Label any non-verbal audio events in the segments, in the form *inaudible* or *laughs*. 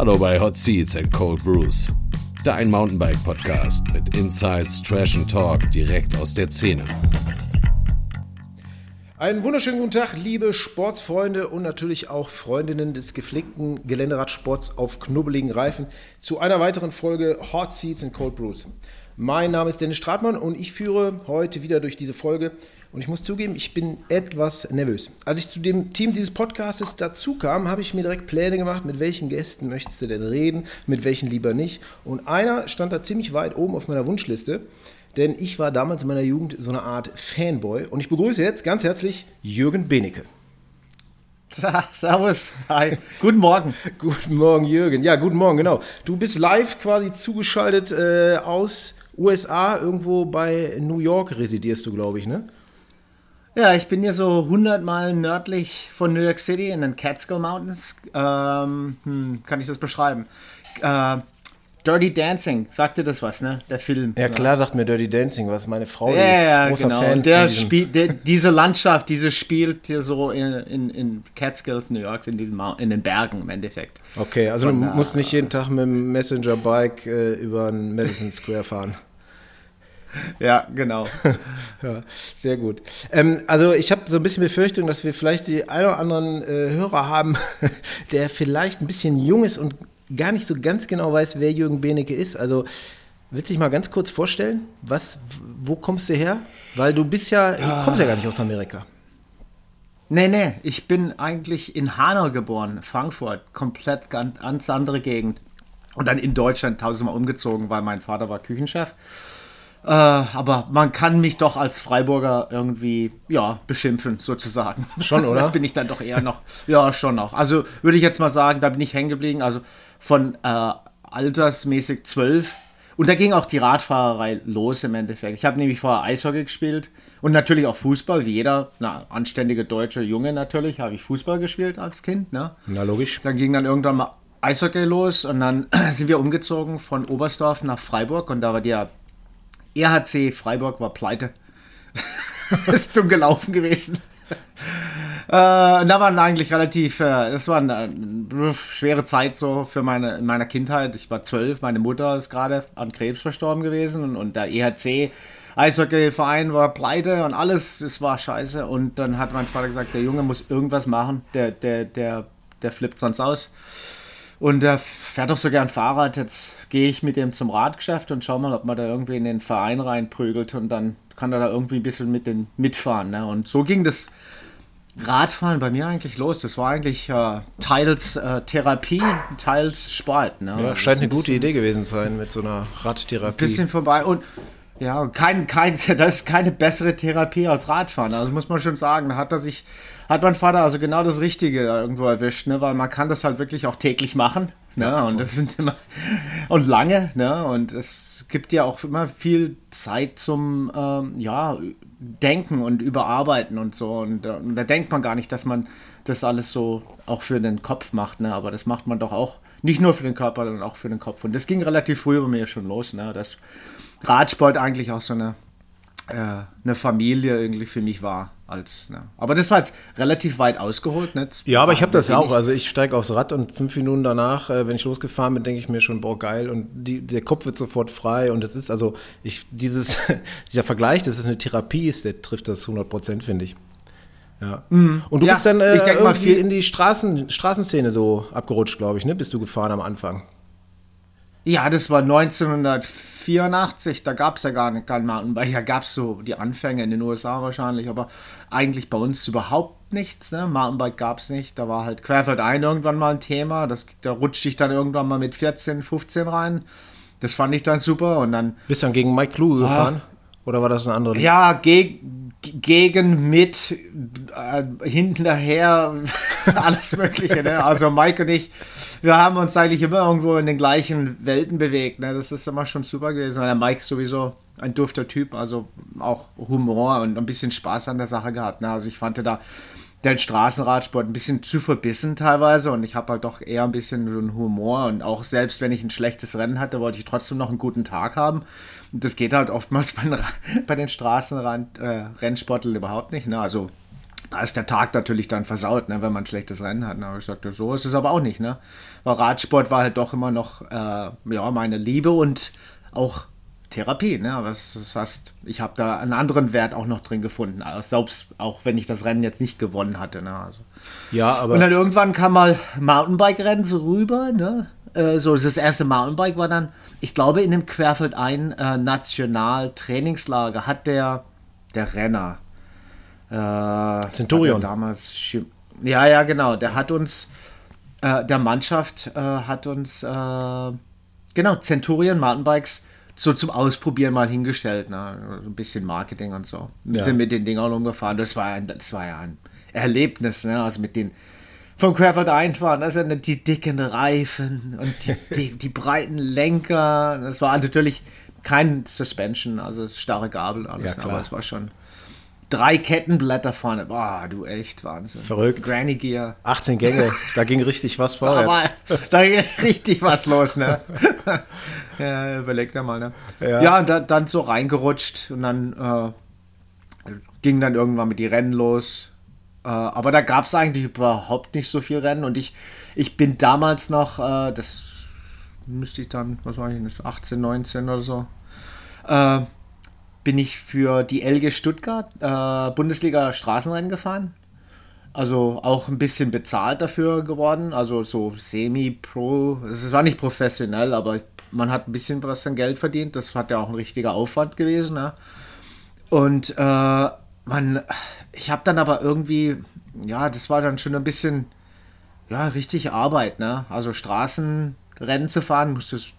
Hallo bei Hot Seats and Cold Brews. Dein Mountainbike-Podcast mit Insights, Trash and Talk direkt aus der Szene. Einen wunderschönen guten Tag, liebe Sportsfreunde und natürlich auch Freundinnen des gepflegten Geländeradsports auf knubbeligen Reifen zu einer weiteren Folge Hot Seats and Cold Brews. Mein Name ist Dennis Stratmann und ich führe heute wieder durch diese Folge. Und ich muss zugeben, ich bin etwas nervös. Als ich zu dem Team dieses Podcastes dazu kam, habe ich mir direkt Pläne gemacht, mit welchen Gästen möchtest du denn reden, mit welchen lieber nicht. Und einer stand da ziemlich weit oben auf meiner Wunschliste, denn ich war damals in meiner Jugend so eine Art Fanboy. Und ich begrüße jetzt ganz herzlich Jürgen Benecke. Servus. Hi. Guten Morgen. guten Morgen, Jürgen. Ja, guten Morgen, genau. Du bist live quasi zugeschaltet äh, aus USA, irgendwo bei New York residierst du, glaube ich, ne? Ja, ich bin hier so 100 Meilen nördlich von New York City in den Catskill Mountains. Ähm, hm, kann ich das beschreiben? Äh, Dirty Dancing, sagt dir das was, ne? Der Film. Ja, klar sagt mir Dirty Dancing was. Meine Frau ja, ist ja, großer genau. Fan. Und der spielt, der, diese Landschaft, diese spielt hier so in, in, in Catskills, New York, in, diesem, in den Bergen im Endeffekt. Okay, also Von, du musst nicht jeden Tag mit dem Messenger-Bike äh, über den Madison Square fahren. *laughs* Ja, genau. *laughs* ja, sehr gut. Ähm, also ich habe so ein bisschen Befürchtung, dass wir vielleicht die ein oder anderen äh, Hörer haben, *laughs* der vielleicht ein bisschen jung ist und gar nicht so ganz genau weiß, wer Jürgen Benecke ist. Also willst du dich mal ganz kurz vorstellen? Was, wo kommst du her? Weil du bist ja, du kommst ja gar nicht aus Amerika. Nee, nee, ich bin eigentlich in Hanau geboren, Frankfurt, komplett ganz andere Gegend. Und dann in Deutschland tausendmal umgezogen, weil mein Vater war Küchenchef. Äh, aber man kann mich doch als Freiburger irgendwie, ja, beschimpfen, sozusagen. Schon, oder? *laughs* Das bin ich dann doch eher noch. Ja, schon noch. Also würde ich jetzt mal sagen, da bin ich hängen geblieben. Also von äh, altersmäßig zwölf. Und da ging auch die Radfahrerei los im Endeffekt. Ich habe nämlich vorher Eishockey gespielt und natürlich auch Fußball, wie jeder na, anständige deutsche Junge natürlich, habe ich Fußball gespielt als Kind. Ne? Na, logisch. Dann ging dann irgendwann mal Eishockey los und dann *clears throat* sind wir umgezogen von Oberstdorf nach Freiburg und da war der RHC Freiburg war pleite. *laughs* ist dumm gelaufen gewesen. Äh, da waren eigentlich relativ, äh, das war eine, eine, schwere Zeit so für meine, in meiner Kindheit. Ich war zwölf, meine Mutter ist gerade an Krebs verstorben gewesen und, und der EHC Eishockeyverein war pleite und alles, es war scheiße. Und dann hat mein Vater gesagt, der Junge muss irgendwas machen, der, der, der, der flippt sonst aus. Und er fährt doch so gern Fahrrad. Jetzt gehe ich mit dem zum Radgeschäft und schau mal, ob man da irgendwie in den Verein reinprügelt und dann kann er da irgendwie ein bisschen mit den mitfahren. Ne? Und so ging das Radfahren bei mir eigentlich los. Das war eigentlich äh, teils äh, Therapie, teils Sport. Ne? Ja, scheint eine gute Idee gewesen zu sein mit so einer Radtherapie. Bisschen vorbei und ja, kein, kein, *laughs* das ist keine bessere Therapie als Radfahren. Also muss man schon sagen. Da hat er sich hat mein Vater also genau das Richtige irgendwo erwischt, ne? weil man kann das halt wirklich auch täglich machen. Ne? Ja, und das sind immer *laughs* und lange, ne? Und es gibt ja auch immer viel Zeit zum ähm, ja, Denken und Überarbeiten und so. Und, äh, und, da denkt man gar nicht, dass man das alles so auch für den Kopf macht, ne? Aber das macht man doch auch nicht nur für den Körper, sondern auch für den Kopf. Und das ging relativ früh bei mir schon los, ne? Dass Radsport eigentlich auch so eine, äh, eine Familie irgendwie für mich war als. Ne. Aber das war jetzt relativ weit ausgeholt. Ne? Ja, aber ich habe das ja auch. Also ich steige aufs Rad und fünf Minuten danach, äh, wenn ich losgefahren bin, denke ich mir schon, boah, geil. Und die, der Kopf wird sofort frei. Und das ist also, ich, dieses, *laughs* dieser Vergleich, dass es eine Therapie ist, der trifft das 100 Prozent, finde ich. Ja. Mhm. Und du ja, bist dann äh, irgendwie mal viel in die Straßen, Straßenszene so abgerutscht, glaube ich, ne? Bist du gefahren am Anfang? Ja, das war 1984, da gab es ja gar nicht kein Mountainbike. Da gab es so die Anfänge in den USA wahrscheinlich, aber eigentlich bei uns überhaupt nichts. Ne? Mountainbike gab es nicht. Da war halt Querfeldein irgendwann mal ein Thema. Das, da rutschte ich dann irgendwann mal mit 14, 15 rein. Das fand ich dann super und dann. Bist dann gegen Mike Kluge ah, gefahren? Oder war das ein anderer? Ja, gegen gegen, mit, äh, hinterher, *laughs* alles Mögliche. Ne? Also Mike und ich, wir haben uns eigentlich immer irgendwo in den gleichen Welten bewegt. Ne? Das ist immer schon super gewesen. Der Mike ist sowieso ein dufter Typ, also auch Humor und ein bisschen Spaß an der Sache gehabt. Ne? Also ich fand da den Straßenradsport ein bisschen zu verbissen teilweise und ich habe halt doch eher ein bisschen so einen Humor und auch selbst wenn ich ein schlechtes Rennen hatte, wollte ich trotzdem noch einen guten Tag haben. Das geht halt oftmals *laughs* bei den, bei den Straßenrennsportlern äh, überhaupt nicht. Ne? Also da ist der Tag natürlich dann versaut, ne, wenn man ein schlechtes Rennen hat. Ne? Aber ich sagte, so ist es aber auch nicht. Ne? Weil Radsport war halt doch immer noch äh, ja, meine Liebe und auch Therapie. Ne? Aber das, das heißt, ich habe da einen anderen Wert auch noch drin gefunden. Also selbst auch wenn ich das Rennen jetzt nicht gewonnen hatte. Ne? Also. Ja, aber. Und dann irgendwann kam mal Mountainbike-Rennen so rüber. Ne? Äh, so, das erste Mountainbike war dann, ich glaube, in dem Querfeld ein äh, National-Trainingslager hat der, der Renner äh, Centurion. damals. Ja, ja, genau. Der hat uns, äh, der Mannschaft äh, hat uns, äh, genau, Centurion Mountainbikes so zum Ausprobieren mal hingestellt. Ne? Ein bisschen Marketing und so. Wir Ja. sind mit den Dingern umgefahren. Das war, ein, das war ja ein Erlebnis. Ne? Also mit den vom Querfeld einfahren, also die dicken Reifen und die, *laughs* die, die breiten Lenker. Das war natürlich kein Suspension, also starre Gabel, alles, Ja, aber es war schon drei Kettenblätter vorne. Boah, du echt Wahnsinn. Verrückt. Granny Gear. 18 Gänge, *laughs* da ging richtig was vorwärts. Da ging *laughs* richtig was los, ne? ja, überleg da mal, ne? Ja. Ja, und da, dann so reingerutscht und dann äh, ging dann irgendwann mit die Rennen los. Äh, aber da gab es eigentlich überhaupt nicht so viel Rennen und ich, ich bin damals noch, äh, das müsste ich dann, was war ich, das 18, 19 oder so, äh, bin ich für die LG Stuttgart Bundesliga Straßenrennen gefahren. Also auch ein bisschen bezahlt dafür geworden, also so semi-pro. Es war nicht professionell, aber man hat ein bisschen was an Geld verdient. Das hat ja auch ein richtiger Aufwand gewesen. Ne? Und man, ich habe dann aber irgendwie, ja, das war dann schon ein bisschen, ja, richtig Arbeit. Ne? Also Straßenrennen zu fahren, musstest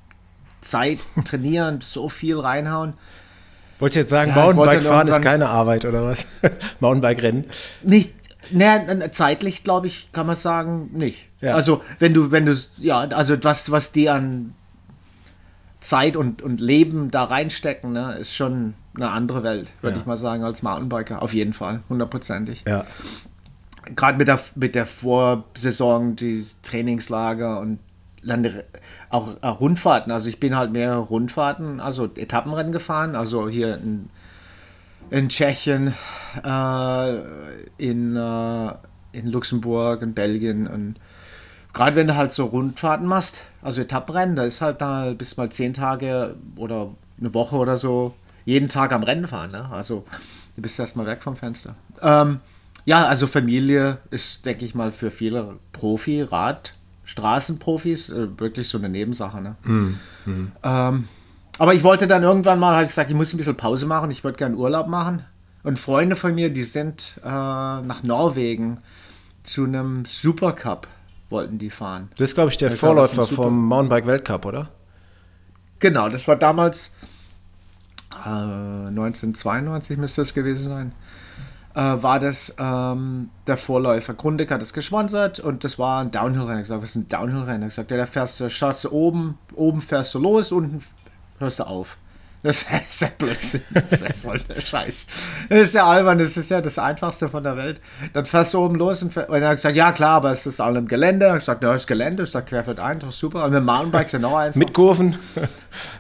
Zeit *laughs* trainieren, so viel reinhauen. Wolltest du jetzt sagen, Ja, wollte Mountainbike fahren ist keine Arbeit oder was? *laughs* Mountainbike rennen. Nicht, ne, zeitlich glaube ich, kann man sagen, nicht. Ja. Also, wenn du, wenn du, ja, also was, was die an Zeit und, und Leben da reinstecken, ne, ist schon eine andere Welt, würde Ja. ich mal sagen, als Mountainbiker. Auf jeden Fall, hundertprozentig. Ja. Gerade mit der, mit der Vorsaison, dieses Trainingslager und dann die- auch, auch Rundfahrten. Also ich bin halt mehrere Rundfahrten, also Etappenrennen gefahren, also hier in, in Tschechien, äh, in, äh, in Luxemburg, in Belgien und gerade wenn du halt so Rundfahrten machst, also Etappenrennen, da ist halt da bis mal zehn Tage oder eine Woche oder so jeden Tag am Rennen fahren. Ne? Also du bist erstmal weg vom Fenster. Ähm, ja, also Familie ist, denke ich mal, für viele Profi, Rad, Straßenprofis äh, wirklich so eine Nebensache. Ne? Ähm, aber ich wollte dann irgendwann mal, habe ich gesagt, ich muss ein bisschen Pause machen, ich würde gerne Urlaub machen. Und Freunde von mir, die sind äh, nach Norwegen zu einem Supercup, wollten die fahren. Das ist, glaube ich, der was Vorläufer vom Mountainbike-Weltcup, oder? Genau, das war damals 1992 müsste es gewesen sein. Äh, war das ähm, der Vorläufer. Grundig hat es gesponsert und das war ein Downhill-Rennen. Ich gesagt, was ist ein Downhill-Rennen? Ich gesagt, ja, da fährst du, startest du oben, oben fährst du los, unten hörst du auf. Das ist ja Blödsinn. Das ist so ein Scheiß. Das ist ja albern, das ist ja das Einfachste von der Welt. Dann fährst du oben los und, und er hat gesagt, ja klar, aber es ist all im Gelände. Ich gesagt, ja, das Gelände ist da querfeld ein, doch super. Und mit dem Mountainbike ist ja noch einfach. Mit Kurven.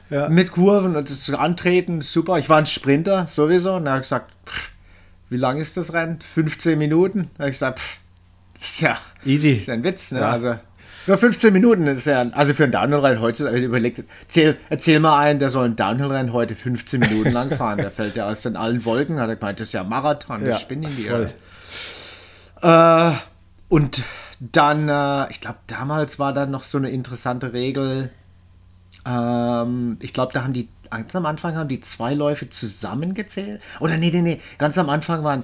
*laughs* Mit Kurven und das Antreten, super. Ich war ein Sprinter sowieso. Und er hat gesagt, pff, wie lang ist das Rennen? 15 Minuten? Da habe ich gesagt, pff, das ist ja, Easy. das ist ja ein Witz. Ne? Ja. Also für 15 Minuten ist ja, also für ein Downhill-Rennen heutzutage, überlegt, erzähl, erzähl mal einen, der soll ein Downhill-Rennen heute 15 Minuten lang fahren. Der fällt ja aus den allen Wolken. Hat er gemeint, das ist ja Marathon, Ja, das spinnen die. voll. Äh, und dann, äh, ich glaube, damals war da noch so eine interessante Regel. Ähm, ich glaube, da haben die, ganz am Anfang haben die zwei Läufe zusammengezählt. Oder nee, nee, nee, ganz am Anfang waren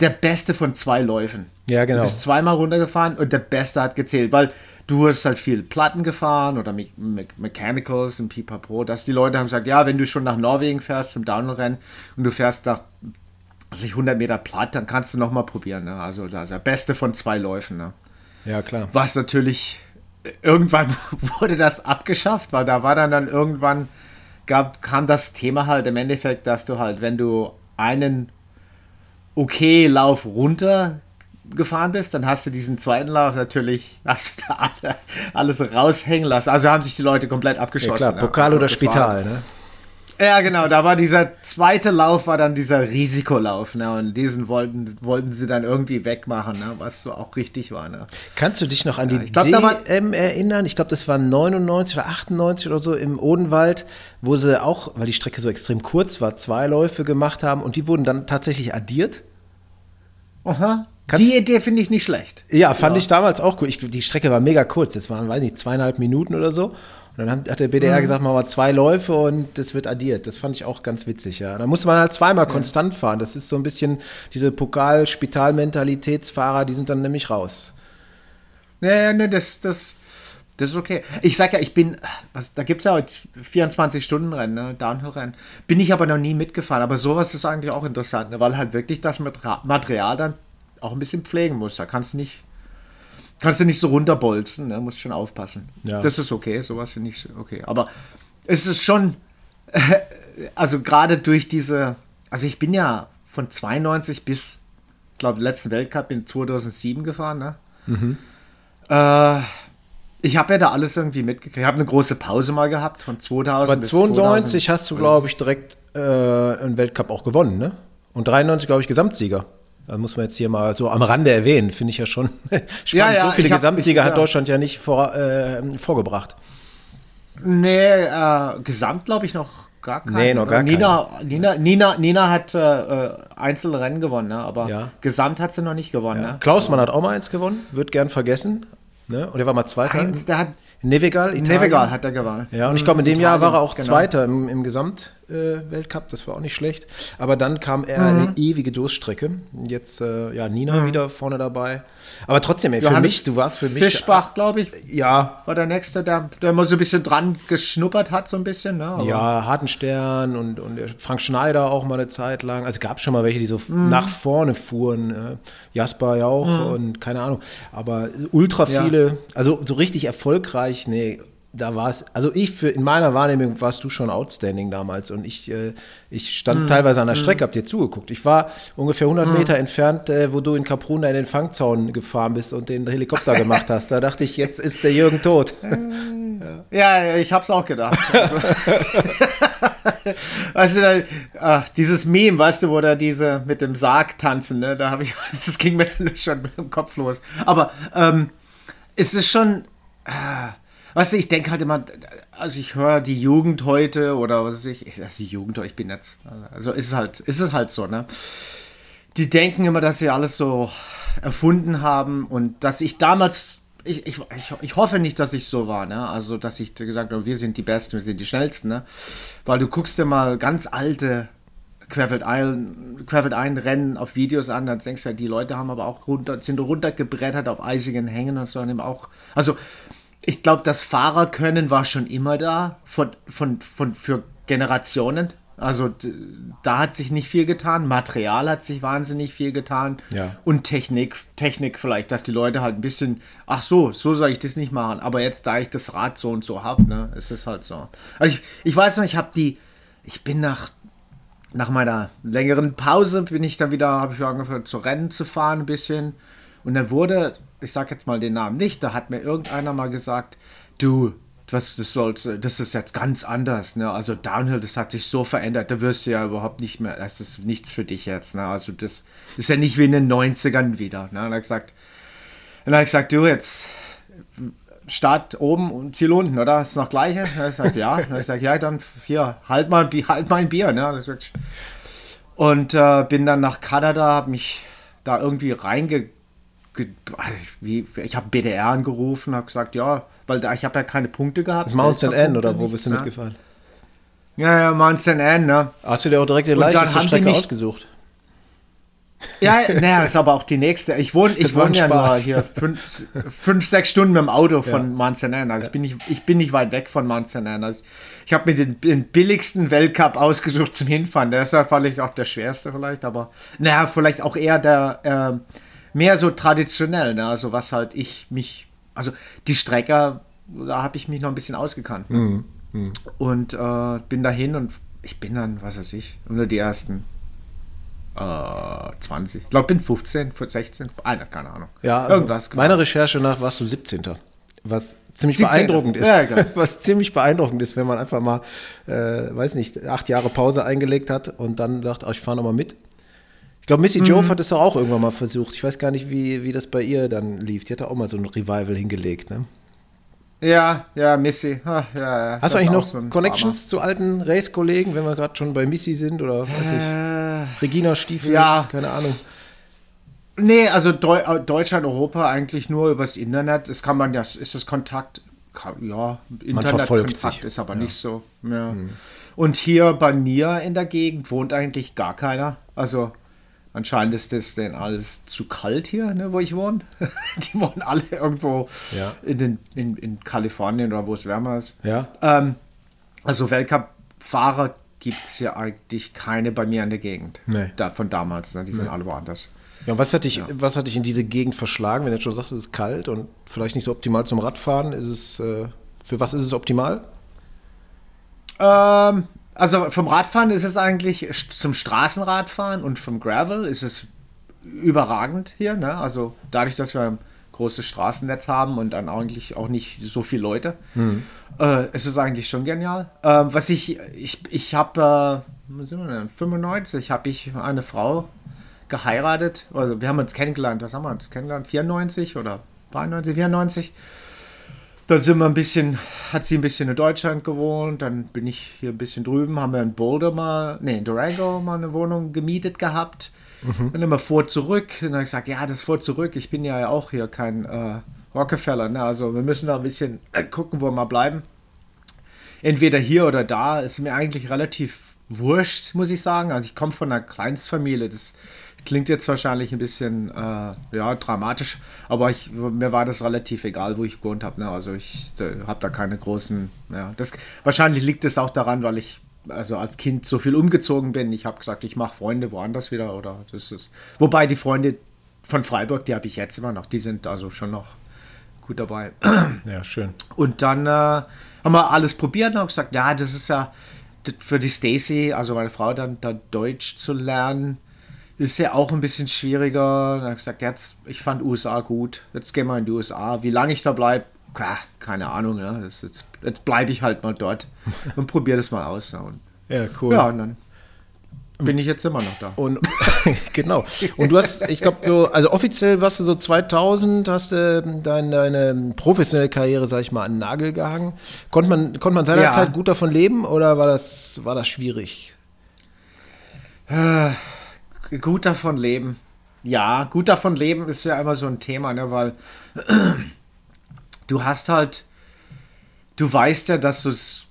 der Beste von zwei Läufen. Ja, genau. Du bist zweimal runtergefahren und der Beste hat gezählt, weil du hast halt viel Platten gefahren oder Me Me Mechanicals und Pipapo, dass die Leute haben gesagt, ja, wenn du schon nach Norwegen fährst zum Downhill-Rennen und du fährst nach sich 100 Meter platt, dann kannst du noch mal probieren. Ne? Also das ist der Beste von zwei Läufen. Ne? Ja, klar. Was natürlich, irgendwann *laughs* wurde das abgeschafft, weil da war dann dann irgendwann, gab, kam das Thema halt im Endeffekt, dass du halt, wenn du einen okay Lauf runter gefahren bist, dann hast du diesen zweiten Lauf natürlich, hast du da alle, alles raushängen lassen. Also haben sich die Leute komplett Ja, abgeschossen. klar, ne? Pokal Also oder Spital, ne? Ja, genau, da war dieser zweite Lauf, war dann dieser Risikolauf, ne? Und diesen wollten, wollten sie dann irgendwie wegmachen, ne? Was so auch richtig war, ne? Kannst du dich noch an die ich glaub, DM erinnern? Ich glaube, das war 99 oder 98 oder so im Odenwald, wo sie auch, weil die Strecke so extrem kurz war, zwei Läufe gemacht haben und die wurden dann tatsächlich addiert. Aha. Kannst- Die Idee finde ich nicht schlecht. Ja, fand ich damals auch cool. Ich, die Strecke war mega kurz. Das waren, weiß nicht, zweieinhalb Minuten oder so. Und dann hat, der Mhm. BDR gesagt, machen wir zwei Läufe und das wird addiert. Das fand ich auch ganz witzig, ja. Da musste man halt zweimal konstant fahren. Das ist so ein bisschen diese Pokal-Spital-Mentalitätsfahrer, die sind dann nämlich raus. Ja, ja, ne, das, das, das ist okay. Ich sag ja, ich bin, was, da gibt es ja heute 24-Stunden-Rennen, ne, Downhill-Rennen. Bin ich aber noch nie mitgefahren. Aber sowas ist eigentlich auch interessant, ne, weil halt wirklich das Material dann auch ein bisschen pflegen muss. Da kannst du nicht, kannst du nicht so runterbolzen, ne, musst schon aufpassen. Ja. Das ist okay, sowas finde ich okay. Aber es ist schon, *laughs* also gerade durch diese, also ich bin ja von 92 bis, ich glaube, letzten Weltcup in 2007 gefahren, ne? Äh, ich habe ja da alles irgendwie mitgekriegt. Ich habe eine große Pause mal gehabt von 2000 Aber bis 92 2000. hast du, glaube ich, direkt äh, einen Weltcup auch gewonnen, ne? Und 93, glaube ich, Gesamtsieger. Da muss man jetzt hier mal so am Rande erwähnen, finde ich ja schon *laughs* spannend. Ja, ja, so viele hab- Gesamtsieger ich- hat ja. Deutschland ja nicht vor, äh, vorgebracht. Nee, äh, Gesamt glaube ich noch gar keinen. Nee, noch gar Nina, Nina, Nina, Nina hat äh, äh, Einzelrennen gewonnen, ne? aber Ja. Gesamt hat sie noch nicht gewonnen. Ne? Klausmann hat auch mal eins gewonnen, wird gern vergessen. Ne? Und er war mal Zweiter. Eins, der hat Nevegal, Italien. Nevegal hat er gewonnen. Ja, und ich glaube, in dem Jahr Italien, war er auch genau. Zweiter im, im Gesamt-Weltcup. das war auch nicht schlecht. Aber dann kam er Mhm. eine ewige Durststrecke. Jetzt, äh, ja, Nina wieder vorne dabei. Aber trotzdem, ey, für Johannes mich, du warst für mich. Fischbach, glaube ich, Ja, war der Nächste, der, der immer so ein bisschen dran geschnuppert hat, so ein bisschen. Ne? Aber Ja, Hartenstern und, und Frank Schneider auch mal eine Zeit lang. Also gab schon mal welche, die so Mhm. nach vorne fuhren. Äh, Jasper ja auch und keine Ahnung. Aber ultra Ja. viele, also so richtig erfolgreich, nee, da war es, also ich für, in meiner Wahrnehmung warst du schon outstanding damals und ich, äh, ich stand Mhm. teilweise an der Strecke, hab dir zugeguckt. Ich war ungefähr 100 Meter entfernt, äh, wo du in Kapruna in den Fangzaun gefahren bist und den Helikopter gemacht hast. Da dachte ich, jetzt ist der Jürgen tot. Ja, ja, ich hab's auch gedacht. Also, *laughs* weißt du, da, ach, dieses Meme, weißt du, wo da diese mit dem Sarg tanzen, ne? Da habe ich, *laughs* das ging mir dann schon mit dem Kopf los. Aber ähm, es ist schon, äh, weißt du, ich denke halt immer, also ich höre die Jugend heute oder was weiß ich, ich also die Jugend, ich bin jetzt, also ist es halt, ist es halt so, ne? die denken immer, dass sie alles so erfunden haben und dass ich damals, ich, ich, ich, hoffe nicht, dass ich so war, ne? Also, dass ich gesagt habe, wir sind die Besten, wir sind die Schnellsten, ne? Weil du guckst dir mal ganz alte Querfeld Rennen auf Videos an, dann denkst du ja, die Leute haben aber auch runter, sind runtergebrettert auf eisigen Hängen und so, und eben auch, also, ich glaube, das Fahrerkönnen war schon immer da, von, von, von, für Generationen. Also da hat sich nicht viel getan. Material hat sich wahnsinnig viel getan. Ja. Und Technik, Technik vielleicht, dass die Leute halt ein bisschen, ach so, so soll ich das nicht machen. Aber jetzt, da ich das Rad so und so habe, ne, ist es halt so. Also ich, ich weiß noch, ich habe die, ich bin nach, nach meiner längeren Pause, bin ich dann wieder, habe ich angefangen zu rennen zu fahren ein bisschen. Und dann wurde, ich sag jetzt mal den Namen nicht, da hat mir irgendeiner mal gesagt, du, was das sollte, das ist jetzt ganz anders, ne? Also Downhill, das hat sich so verändert, da wirst du ja überhaupt nicht mehr, das ist nichts für dich jetzt, ne? Also das ist ja nicht wie in den 90ern wieder, ne? Und dann hat er gesagt, hat er gesagt, du jetzt Start oben und Ziel unten, oder? Ist noch gleiche? Hat er gesagt, ja. Hat er gesagt, ja, dann hier, halt mal, halt mal ein Bier, ne? Und äh, bin dann nach Kanada, habe mich da irgendwie reinge... Wie, ich habe BDR angerufen, habe gesagt, ja, weil da, ich habe ja keine Punkte gehabt. Das Mount St. Anne oder wo bist du ne? mitgefahren? Ja, ja, Mount St. Anne, ne? Hast du dir auch direkt die leichteste Strecke mich- ausgesucht? Ja, *laughs* naja, ist aber auch die nächste. Ich wohne, ich wohne ja nur hier fünf, fünf, sechs Stunden mit dem Auto von Mount St. Anne. Also ich, bin nicht, ich bin nicht weit weg von. Anne. Also ich habe mir den, den billigsten Weltcup ausgesucht zum Hinfahren. Der ist ja vielleicht auch der schwerste vielleicht, aber naja, vielleicht auch eher der äh, mehr so traditionell. Ne? Also was halt ich mich, also die Strecke, da habe ich mich noch ein bisschen ausgekannt. Ne? Und äh, bin dahin und ich bin dann, was weiß ich, unter die ersten äh, 20. Ich glaube, bin 15, 16, einer, keine Ahnung. Ja, also irgendwas. Meiner Recherche nach warst du 17. Was ziemlich 17. beeindruckend ist. Ja, genau. *laughs* Was ziemlich beeindruckend ist, wenn man einfach mal, äh, weiß nicht, acht Jahre Pause eingelegt hat und dann sagt, oh, ich fahre nochmal mit. Ich glaube, Missy Mhm. Jove hat es auch irgendwann mal versucht. Ich weiß gar nicht, wie, wie das bei ihr dann lief. Die hat da auch mal so ein Revival hingelegt. Ne? Ja, ja, Missy. Ah, ja, ja. Hast du eigentlich noch so Connections zu alten Race-Kollegen, wenn wir gerade schon bei Missy sind oder weiß Drama. ich, Regina Stiefel? ja. Keine Ahnung. Äh, nee, also Deu äh, Deutschland, Europa eigentlich nur übers Internet. Das kann man ja, ist das Kontakt, kann, ja, Internetkontakt ist aber nicht so. Ja. Und hier bei mir in der Gegend wohnt eigentlich gar keiner. Also anscheinend ist das denn alles zu kalt hier, ne, wo ich wohne. *laughs* Die wohnen alle irgendwo Ja. in, den, in, in Kalifornien oder wo es wärmer ist. Ja. Ähm, also Weltcup-Fahrer gibt es ja eigentlich keine bei mir in der Gegend. Nee. Da, von damals, ne? die sind alle woanders. Ja, was hat, dich, was hat dich in diese Gegend verschlagen, wenn du jetzt schon sagst, es ist kalt und vielleicht nicht so optimal zum Radfahren? Ist es, äh, für was ist es optimal? Ähm, also vom Radfahren ist es eigentlich zum Straßenradfahren und vom Gravel ist es überragend hier. Ne? Also dadurch, dass wir ein großes Straßennetz haben und dann eigentlich auch nicht so viele Leute, äh, ist es eigentlich schon genial. Ähm, was ich, ich, ich habe, äh, sind wir denn, 95 habe ich eine Frau geheiratet. Also wir haben uns kennengelernt, was haben wir uns kennengelernt? 94 oder 93, 94. Dann sind wir ein bisschen, hat sie ein bisschen in Deutschland gewohnt, dann bin ich hier ein bisschen drüben, haben wir in Boulder mal, nee, in Durango mal eine Wohnung gemietet gehabt. Dann immer vor zurück. Und dann habe ich gesagt, ja, das vor zurück. Ich bin ja auch hier kein äh, Rockefeller, ne? Also wir müssen da ein bisschen äh, gucken, wo wir mal bleiben. Entweder hier oder da ist mir eigentlich relativ wurscht, muss ich sagen. Also ich komme von einer Kleinstfamilie. Das klingt jetzt wahrscheinlich ein bisschen äh, ja, dramatisch, aber ich, mir war das relativ egal, wo ich gewohnt habe. Ne? Also ich habe da keine großen. Ja, das, wahrscheinlich liegt es auch daran, weil ich also als Kind so viel umgezogen bin. Ich habe gesagt, ich mache Freunde woanders wieder oder das ist. Wobei die Freunde von Freiburg, die habe ich jetzt immer noch. Die sind also schon noch gut dabei. *clears throat* Ja, schön. Und dann äh, haben wir alles probiert und haben gesagt, ja, das ist ja für die Stacy, also meine Frau, dann, dann Deutsch zu lernen, ist ja auch ein bisschen schwieriger. Dann habe ich gesagt, jetzt, ich fand USA gut, jetzt gehen wir in die USA. Wie lange ich da bleibe, keine Ahnung, ne? das jetzt, jetzt bleibe ich halt mal dort *laughs* und probiere das mal aus. Ja, und, Ja, cool. ja, und dann bin ich jetzt immer noch da. Und *laughs* genau. Und du hast, ich glaube, so, also offiziell warst du so 2000, hast du dein, deine professionelle Karriere, sag ich mal, an den Nagel gehangen. Konnte man, konnte man seinerzeit Ja. gut davon leben oder war das, war das schwierig? Gut davon leben. Ja, gut davon leben ist ja immer so ein Thema, ne, weil *clears throat* du hast halt, du weißt ja, dass du es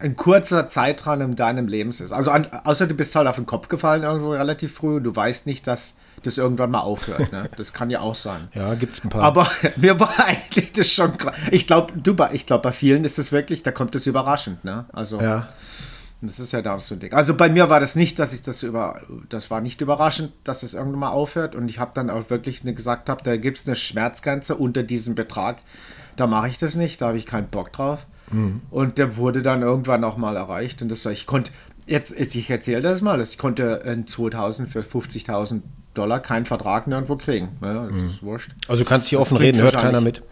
ein kurzer Zeitraum in deinem Leben ist. Also an, außer du bist halt auf den Kopf gefallen irgendwo relativ früh und du weißt nicht, dass das irgendwann mal aufhört. Ne? Das kann ja auch sein. Ja, gibt's ein paar. Aber *laughs* mir war eigentlich das schon klar. Ich glaube, du, bei- ich glaube, bei vielen ist es wirklich, da kommt es überraschend. Ne? Also, ja. Das ist ja da so ein Ding. Also bei mir war das nicht, dass ich das über, das war nicht überraschend, dass es irgendwann mal aufhört. Und ich habe dann auch wirklich ne- gesagt, hab, da gibt es eine Schmerzgrenze unter diesem Betrag. Da mache ich das nicht, da habe ich keinen Bock drauf. Und der wurde dann irgendwann auch mal erreicht. Und das, ich konnte, jetzt, jetzt ich erzähle das mal, ich konnte in 2000 für 50.000 Dollar keinen Vertrag nirgendwo kriegen. Ja, das ist wurscht. Also du kannst hier Das offen reden, hört keiner mit.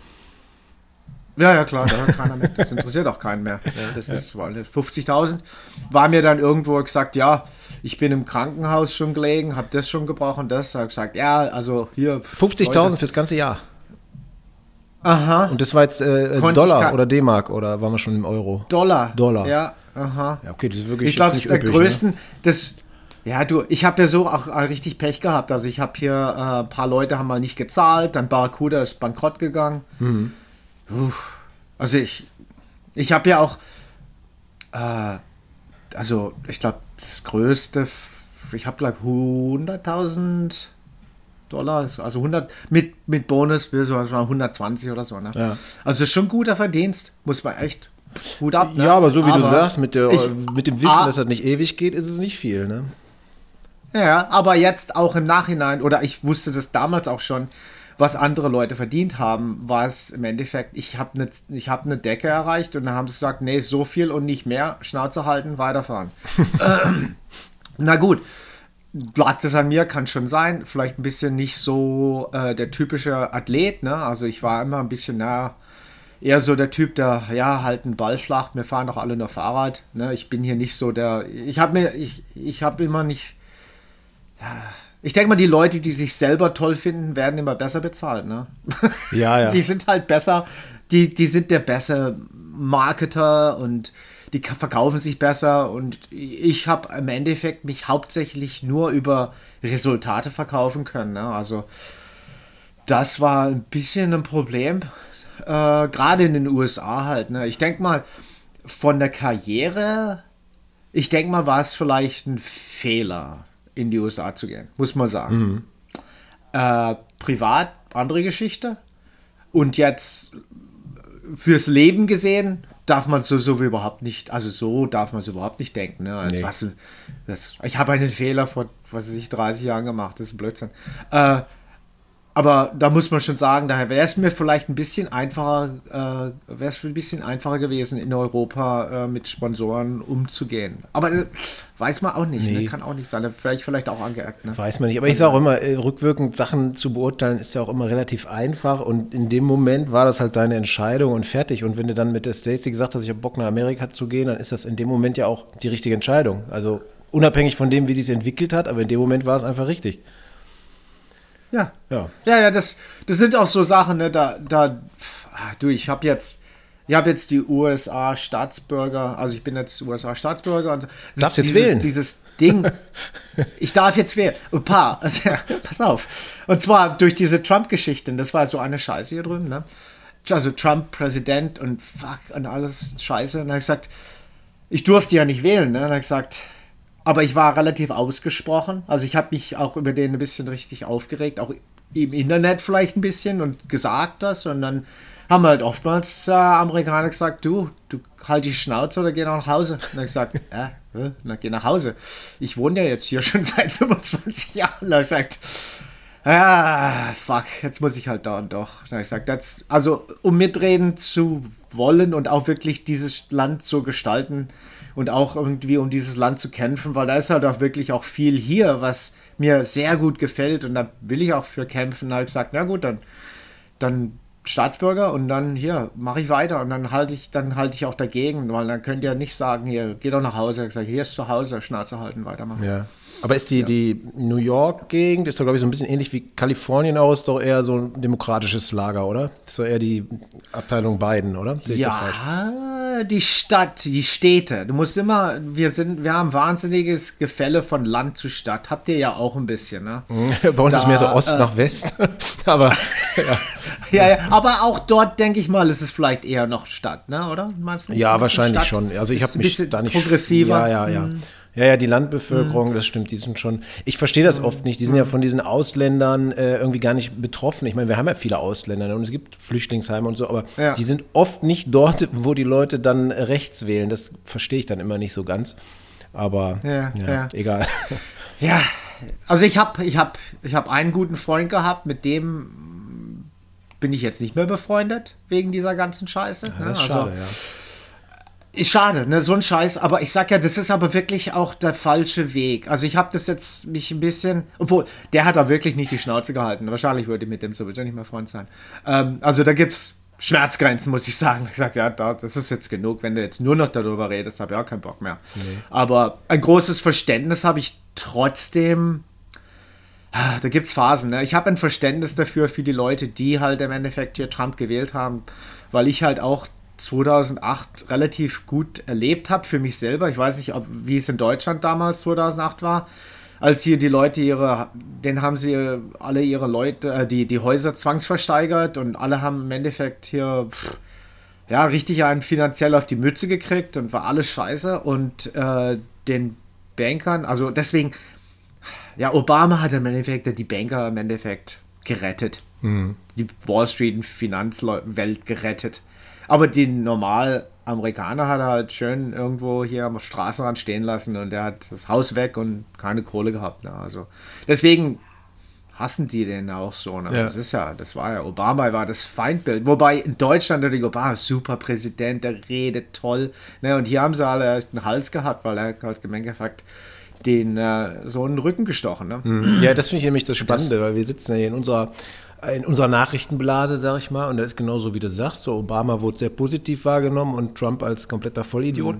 Ja, ja, klar, da keiner mit. Das interessiert auch keinen mehr. Ja, das ist weil 50.000. War mir dann irgendwo gesagt, ja, ich bin im Krankenhaus schon gelegen, habe das schon gebraucht und das. Habe gesagt, ja, also hier. 50.000 Leute. fürs ganze Jahr. Aha. Und das war jetzt äh, ich Dollar oder D-Mark oder waren wir schon im Euro? Dollar. Dollar. Ja, aha. Ja, okay, das ist wirklich Ich glaube, der üppig, ne? größten, das, ja, du, ich habe ja so auch äh, richtig Pech gehabt. Also ich habe hier äh, ein paar Leute haben mal nicht gezahlt, dann Barracuda ist bankrott gegangen. Mhm. Also ich, ich habe ja auch, äh, also ich glaube, das größte, ich habe glaube 100.000 Dollar, also 100 mit, mit Bonus, so, das waren 120 oder so. Ne? Ja. Also ist schon guter Verdienst, muss man echt gut ab. Ne? Ja, aber so wie du Aber sagst, mit, der, ich- mit dem Wissen, Ah. dass das nicht ewig geht, ist es nicht viel, ne? Ja, aber jetzt auch im Nachhinein, oder ich wusste das damals auch schon, was andere Leute verdient haben, war es im Endeffekt, ich habe eine ich hab ne Decke erreicht und dann haben sie gesagt, nee, so viel und nicht mehr, Schnauze halten, weiterfahren. ähm, *laughs* na gut, lag das an mir, kann schon sein, vielleicht ein bisschen nicht so äh, der typische Athlet, ne? also ich war immer ein bisschen, na, eher so der Typ, der, ja, halt einen Ball flacht, wir fahren doch alle nur Fahrrad. Ne? Ich bin hier nicht so der, ich habe mir, ich, ich habe immer nicht, ja, ich denke mal, die Leute, die sich selber toll finden, werden immer besser bezahlt. Ne? Ja, ja. *laughs* Die sind halt besser, die, die sind der bessere Marketer und die ka- verkaufen sich besser und ich habe im Endeffekt mich hauptsächlich nur über Resultate verkaufen können. Ne? Also das war ein bisschen ein Problem, äh, gerade in den USA halt. Ne? Ich denke mal, von der Karriere, ich denke mal, war es vielleicht ein Fehler, in die USA zu gehen, muss man sagen. Äh, privat, andere Geschichte. Und jetzt fürs Leben gesehen, darf man so, so wie überhaupt nicht, also so darf man es überhaupt nicht denken. Ne? Nee. was, das, ich habe einen Fehler vor, was weiß ich, 30 Jahren gemacht, das ist ein Blödsinn. Äh, aber da muss man schon sagen, daher wäre es mir vielleicht ein bisschen einfacher, äh, wäre es ein bisschen einfacher gewesen, in Europa äh, mit Sponsoren umzugehen. Aber äh, weiß man auch nicht, Nee. ne? kann auch nicht sein. Vielleicht, vielleicht auch angeeckt. Ne? Weiß man nicht. Aber ich sage auch immer, äh, rückwirkend Sachen zu beurteilen, ist ja auch immer relativ einfach. Und in dem Moment war das halt deine Entscheidung und fertig. Und wenn du dann mit der Stacey gesagt hast, ich habe Bock nach Amerika zu gehen, dann ist das in dem Moment ja auch die richtige Entscheidung. Also unabhängig von dem, wie sie es entwickelt hat, aber in dem Moment war es einfach richtig. Ja. Ja. Ja, ja, das, das sind auch so Sachen, ne, da, da, ah, du, ich habe jetzt, ich habe jetzt die USA Staatsbürger, also ich bin jetzt USA Staatsbürger und ist jetzt dieses, wählen. dieses Ding, *laughs* ich darf jetzt wählen, ein paar, also, ja, pass auf, und zwar durch diese Trump-Geschichten, das war so eine Scheiße hier drüben, ne, also Trump Präsident und fuck und alles Scheiße, und dann habe ich gesagt, ich durfte ja nicht wählen, ne, dann habe ich gesagt, aber ich war relativ ausgesprochen. Also ich habe mich auch über den ein bisschen richtig aufgeregt, auch im Internet vielleicht ein bisschen und gesagt das. Und dann haben halt oftmals äh, Amerikaner gesagt, du, du halt die Schnauze oder geh nach Hause. Und dann gesagt, *laughs* äh, äh, na, geh nach Hause. Ich wohne ja jetzt hier *laughs* schon seit 25 Jahren. Und dann gesagt, ah, fuck, jetzt muss ich halt da und doch. Dann habe ich gesagt, also um mitreden zu wollen und auch wirklich dieses Land zu gestalten und auch irgendwie um dieses Land zu kämpfen, weil da ist halt auch wirklich auch viel hier, was mir sehr gut gefällt und da will ich auch für kämpfen. Ich gesagt, na gut, dann, dann Staatsbürger und dann hier mache ich weiter und dann halte ich dann halte ich auch dagegen, weil dann könnt ihr nicht sagen hier geh doch nach Hause. Ich gesagt, hier ist zu Hause, Schnauze halten, weitermachen. Ja. Aber ist die, die New York-Gegend, ist doch, glaube ich, so ein bisschen ähnlich wie Kalifornien aus, doch eher so ein demokratisches Lager, oder? Ist doch eher die Abteilung Biden, oder? Sehe ich das falsch? Ja, die Stadt, die Städte. Du musst immer, wir sind, wir haben wahnsinniges Gefälle von Land zu Stadt. Habt ihr ja auch ein bisschen, ne? *laughs* Bei uns ist Da, mehr so Ost äh, nach West. *laughs* Aber ja. *laughs* Ja, ja, aber auch dort denke ich mal, ist es vielleicht eher noch Stadt, ne? Oder? Meinst du nicht? Ja, wahrscheinlich Stadt? schon. Also ich Ist habe mich da nicht progressiver. Ja, ja, ja. Ja, ja, die Landbevölkerung, das stimmt, die sind schon. Ich verstehe das oft nicht. Die sind ja von diesen Ausländern äh, irgendwie gar nicht betroffen. Ich meine, wir haben ja viele Ausländer ne, und es gibt Flüchtlingsheime und so, aber Ja. die sind oft nicht dort, wo die Leute dann äh, rechts wählen. Das verstehe ich dann immer nicht so ganz. Aber Ja, ja, ja. egal. *laughs* Ja, also ich habe ich hab, ich hab einen guten Freund gehabt, mit dem bin ich jetzt nicht mehr befreundet, wegen dieser ganzen Scheiße. ne? Das ist Also, schade, ja. Ist schade, ne, so ein Scheiß, aber ich sag ja, das ist aber wirklich auch der falsche Weg. Also ich habe das jetzt mich ein bisschen, obwohl, der hat da wirklich nicht die Schnauze gehalten. Wahrscheinlich würde ich mit dem sowieso nicht mehr Freund sein. Ähm, also da gibt's Schmerzgrenzen, muss ich sagen. Ich sag, ja, da, das ist jetzt genug. Wenn du jetzt nur noch darüber redest, habe ich auch keinen Bock mehr. Aber ein großes Verständnis habe ich trotzdem Ah, da gibt's Phasen. Ne? Ich habe ein Verständnis dafür für die Leute, die halt im Endeffekt hier Trump gewählt haben, weil ich halt auch 2008 relativ gut erlebt habe für mich selber. Ich weiß nicht, ob, wie es in Deutschland damals 2008 war, als hier die Leute ihre, den haben sie alle ihre Leute, äh, die, die Häuser zwangsversteigert und alle haben im Endeffekt hier pff, ja, richtig einen finanziell auf die Mütze gekriegt und war alles scheiße. Und äh, den Bankern, also deswegen, ja, Obama hat im Endeffekt die Banker im Endeffekt gerettet. Die Wall Street und Finanzwelt gerettet. Aber die normal Amerikaner hat er halt schön irgendwo hier am Straßenrand stehen lassen und der hat das Haus weg und keine Kohle gehabt. Ne? Also deswegen hassen die den auch so. Ne? Ja. Das ist ja, das war ja, Obama war das Feindbild. Wobei in Deutschland natürlich Obama, super Präsident, der redet toll. Ne? Und hier haben sie alle einen Hals gehabt, weil er halt im Endeffekt den äh, so einen Rücken gestochen. Ne? Ja, das finde ich nämlich das Spannende, weil wir sitzen ja hier in unserer in unserer Nachrichtenblase, sag ich mal, und das ist genauso wie du sagst, so Obama wurde sehr positiv wahrgenommen und Trump als kompletter Vollidiot.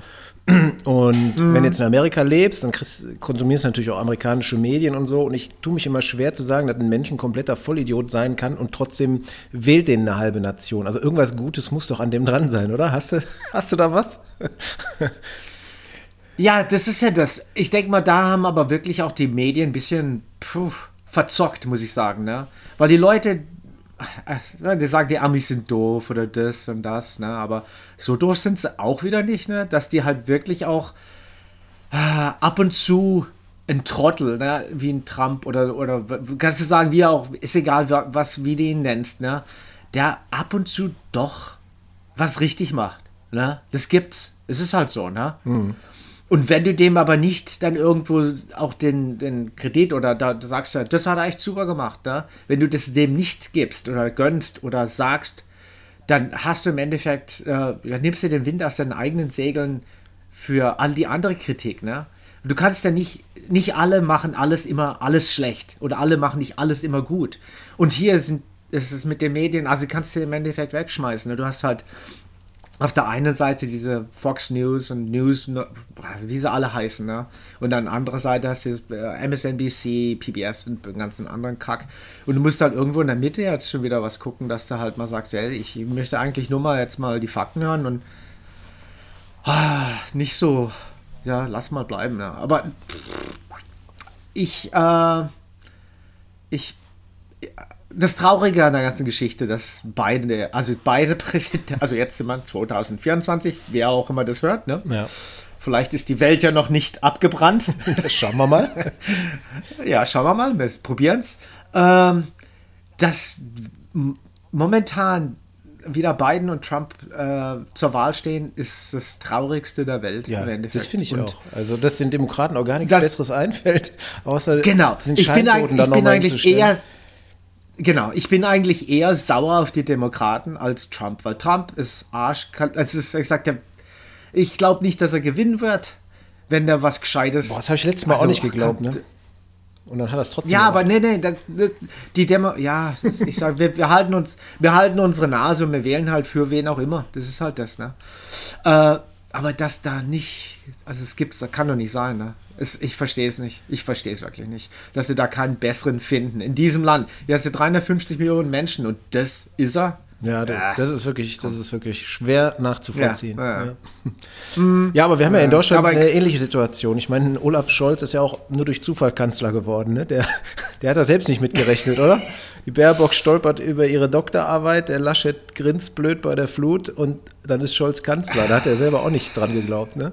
Mhm. Und mhm. wenn du jetzt in Amerika lebst, dann kriegst, konsumierst du natürlich auch amerikanische Medien und so. Und ich tue mich immer schwer zu sagen, dass ein Mensch ein kompletter Vollidiot sein kann und trotzdem wählt den eine halbe Nation. Also irgendwas Gutes muss doch an dem dran sein, oder? Hast du, *laughs* hast du da was? ja, das ist ja das. Ich denke mal, da haben aber wirklich auch die Medien ein bisschen. Puh, verzockt, muss ich sagen. Ne? Weil die Leute, äh, die sagen, die Amis sind doof oder das und das, ne? aber so doof sind sie auch wieder nicht, ne? dass die halt wirklich auch äh, ab und zu ein Trottel, ne? wie ein Trump oder, oder kannst du sagen, wie auch, ist egal, was, wie du ihn nennst, ne? der ab und zu doch was richtig macht. Ne? Das gibt's. Es ist halt so, ne? Mhm. Und wenn du dem aber nicht dann irgendwo auch den, den Kredit oder da sagst, das hat er echt super gemacht, ne? wenn du das dem nicht gibst oder gönnst oder sagst, dann hast du im Endeffekt, äh, dann nimmst du den Wind aus deinen eigenen Segeln für all die andere Kritik. Ne? Du kannst ja nicht, nicht alle machen alles immer alles schlecht oder alle machen nicht alles immer gut. Und hier sind, ist es mit den Medien, also kannst du im Endeffekt wegschmeißen. Ne? Du hast halt auf der einen Seite diese Fox News und News, wie sie alle heißen, ne? Und dann andere Seite hast du äh, MSNBC, PBS und den ganzen anderen Kack. Und du musst halt irgendwo in der Mitte jetzt schon wieder was gucken, dass du halt mal sagst, ey, ich möchte eigentlich nur mal jetzt mal die Fakten hören und ah, nicht so, ja, lass mal bleiben, ne? Aber ich, äh, ich das Traurige an der ganzen Geschichte, dass beide, also beide *laughs* Präsidenten, also jetzt sind wir 2024, wer auch immer das hört, ne? Ja. Vielleicht ist die Welt ja noch nicht abgebrannt. *laughs* schauen wir mal. *laughs* ja, schauen wir mal, wir probieren es. Ähm, dass momentan wieder Biden und Trump äh, zur Wahl stehen, ist das Traurigste der Welt. Ja, das finde ich und auch. Also, dass den Demokraten auch gar nichts das, Besseres einfällt, außer genau. ich bin, ich bin eigentlich eher Genau, ich bin eigentlich eher sauer auf die Demokraten als Trump, weil Trump ist Arsch. Es ist, ich sag, ich glaube nicht, dass er gewinnen wird, wenn der was Gescheites. Boah, das habe ich letztes Mal also, auch nicht geglaubt, ne? Und dann hat er es trotzdem. Ja, gemacht. aber nee, nee, das, das, die Demo, ja, das, ich sage, wir, wir, halten uns, wir halten unsere Nase und wir wählen halt für wen auch immer. Das ist halt das, ne? Äh, aber dass da nicht, also es gibt, das kann doch nicht sein, ne? Es, ich verstehe es nicht. Ich verstehe es wirklich nicht. Dass sie da keinen besseren finden. In diesem Land. Hier hast du 350 Millionen Menschen und das ist er. Ja, das, das, ist wirklich, das ist wirklich schwer nachzuvollziehen. Ja, ja. ja. *laughs* ja aber wir haben ja in Deutschland eine ähnliche Situation. Ich meine, Olaf Scholz ist ja auch nur durch Zufall Kanzler geworden. Ne? Der, der hat da selbst nicht mitgerechnet, oder? Die Baerbock stolpert über ihre Doktorarbeit, der Laschet grinst blöd bei der Flut und dann ist Scholz Kanzler. Da hat er selber auch nicht dran geglaubt. Ne?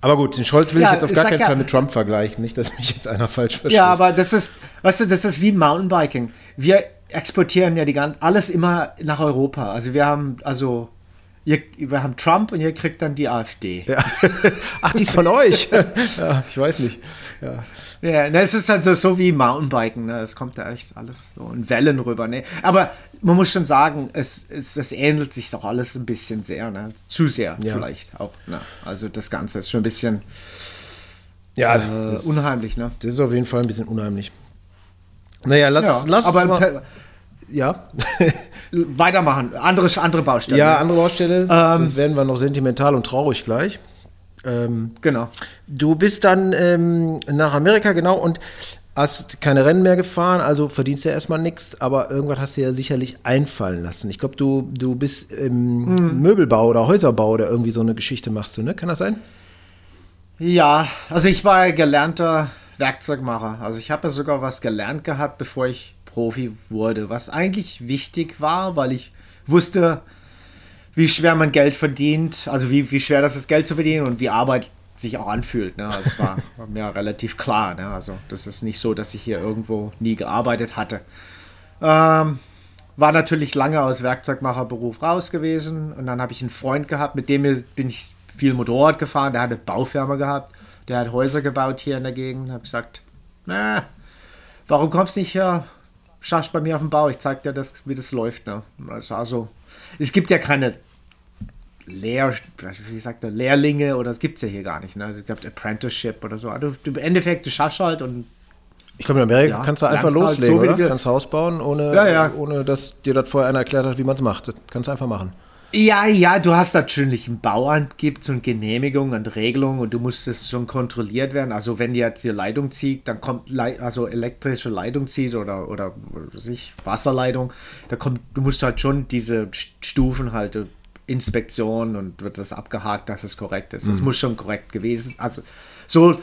Aber gut, den Scholz will ja, ich jetzt auf gar keinen ja, Fall mit Trump vergleichen. Nicht, dass mich jetzt einer falsch versteht. Ja, aber das ist, weißt du, das ist wie Mountainbiking. Wir exportieren ja die ganze, alles immer nach Europa. Also wir haben, also ihr, wir haben Trump und ihr kriegt dann die AfD. Ja. *laughs* Ach, die ist von euch. *laughs* ja, ich weiß nicht. Ja. Ja, ne, es ist halt so, so wie Mountainbiken, ne? Es kommt da echt alles so in Wellen rüber, ne? Aber man muss schon sagen, es, es, es ähnelt sich doch alles ein bisschen sehr, ne? Zu sehr ja. vielleicht auch. Ne? Also das Ganze ist schon ein bisschen ja, äh, unheimlich, ne? Das ist auf jeden Fall ein bisschen unheimlich. Naja, lass, ja, lass aber mal, ja. *laughs* weitermachen. Andere, andere Baustelle. Ja, andere Baustelle. Ähm, Sonst werden wir noch sentimental und traurig gleich. Ähm, genau. Du bist dann ähm, nach Amerika, genau, und hast keine Rennen mehr gefahren, also verdienst ja erstmal nichts, aber irgendwas hast du ja sicherlich einfallen lassen. Ich glaube, du, du bist im hm. Möbelbau oder Häuserbau oder irgendwie so eine Geschichte machst du, ne? Kann das sein? Ja, also ich war gelernter Werkzeugmacher. Also ich habe ja sogar was gelernt gehabt, bevor ich Profi wurde, was eigentlich wichtig war, weil ich wusste, wie schwer man Geld verdient, also wie, wie schwer das ist, Geld zu verdienen und wie Arbeit sich auch anfühlt. Ne? Also das *laughs* war mir relativ klar. Ne? Also das ist nicht so, dass ich hier irgendwo nie gearbeitet hatte. Ähm, war natürlich lange aus Werkzeugmacherberuf raus gewesen und dann habe ich einen Freund gehabt, mit dem bin ich viel Motorrad gefahren. Der hatte Baufirma gehabt, der hat Häuser gebaut hier in der Gegend. Habe gesagt, na, warum kommst du nicht hier? Schaffst bei mir auf dem Bau, ich zeig dir, das, wie das läuft. Ne? Also, es gibt ja keine Lehr, wie sagt er, Lehrlinge oder das gibt es ja hier gar nicht. Ne? Es gibt Apprenticeship oder so. Also, Im Endeffekt, du schaffst halt und Ich glaube, in Amerika Ja, kannst du einfach lernst halt loslegen, so, Kannst Haus bauen, ohne, Ja, ja. ohne dass dir das vorher einer erklärt hat, wie man es macht. Das kannst du einfach machen. Ja, ja, du hast natürlich ein Bauamt gibt und Genehmigung und Regelung und du musst es schon kontrolliert werden. Also wenn die jetzt die Leitung zieht, dann kommt Lei- also elektrische Leitung zieht oder oder was weiß ich Wasserleitung, da kommt du musst halt schon diese St- Stufen halt äh, Inspektion und wird das abgehakt, dass es korrekt ist. Das muss schon korrekt gewesen. Also so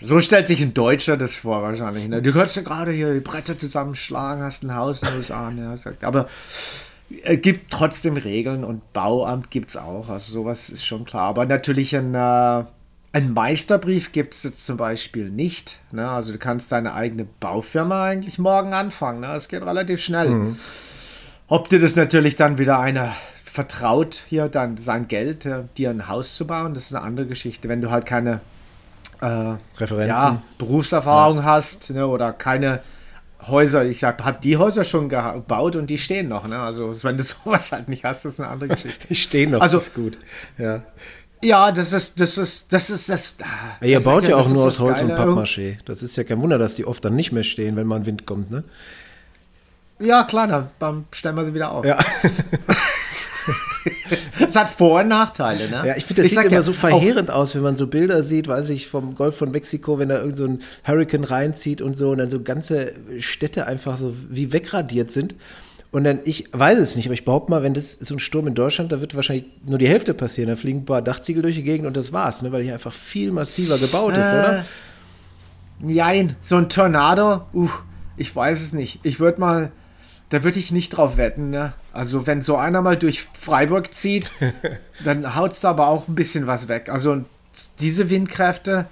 so stellt sich ein Deutscher das vor wahrscheinlich. Ne? Du kannst ja gerade hier die Bretter zusammenschlagen, hast ein Haus in den USA. Ne? Aber es gibt trotzdem Regeln und Bauamt gibt es auch. Also sowas ist schon klar. Aber natürlich ein, äh, ein Meisterbrief gibt es jetzt zum Beispiel nicht. Ne? Also du kannst deine eigene Baufirma eigentlich morgen anfangen. Ne? Es geht relativ schnell. Ob dir das natürlich dann wieder einer vertraut, hier dann sein Geld, äh, dir ein Haus zu bauen, das ist eine andere Geschichte. Wenn du halt keine äh, Referenzen. ja, Berufserfahrung hast ne, oder keine Häuser. Ich habe hab die Häuser schon gebaut und die stehen noch. Ne? Also wenn du *laughs* sowas halt nicht hast, das ist eine andere Geschichte. *laughs* Die stehen noch, Also- das ist gut. Ja. Ja, das ist, das ist, das ist das. ah, Ja, ihr das baut ist ja auch das nur das aus Holz und Geile. Pappmaché. Das ist ja kein Wunder, dass die oft dann nicht mehr stehen, wenn mal ein Wind kommt, ne? Ja, klar, dann, dann stellen wir sie wieder auf. Ja. *laughs* *laughs* Das hat Vor- und Nachteile. Ne? Ja, ich finde, das sieht sag immer ja, so verheerend aus, wenn man so Bilder sieht, weiß ich, vom Golf von Mexiko, wenn da irgend so ein Hurricane reinzieht und so und dann so ganze Städte einfach so wie wegradiert sind. Und dann, ich weiß es nicht, aber ich behaupte mal, wenn das so ein Sturm in Deutschland, da wird wahrscheinlich nur die Hälfte passieren. Da fliegen ein paar Dachziegel durch die Gegend und das war's, ne? weil hier einfach viel massiver gebaut ist, Äh, oder? Nein, so ein Tornado, uh, ich weiß es nicht. Ich würde mal, da würde ich nicht drauf wetten. Ne? Also wenn so einer mal durch Freiburg zieht, *laughs* dann haut es da aber auch ein bisschen was weg. Also diese Windkräfte,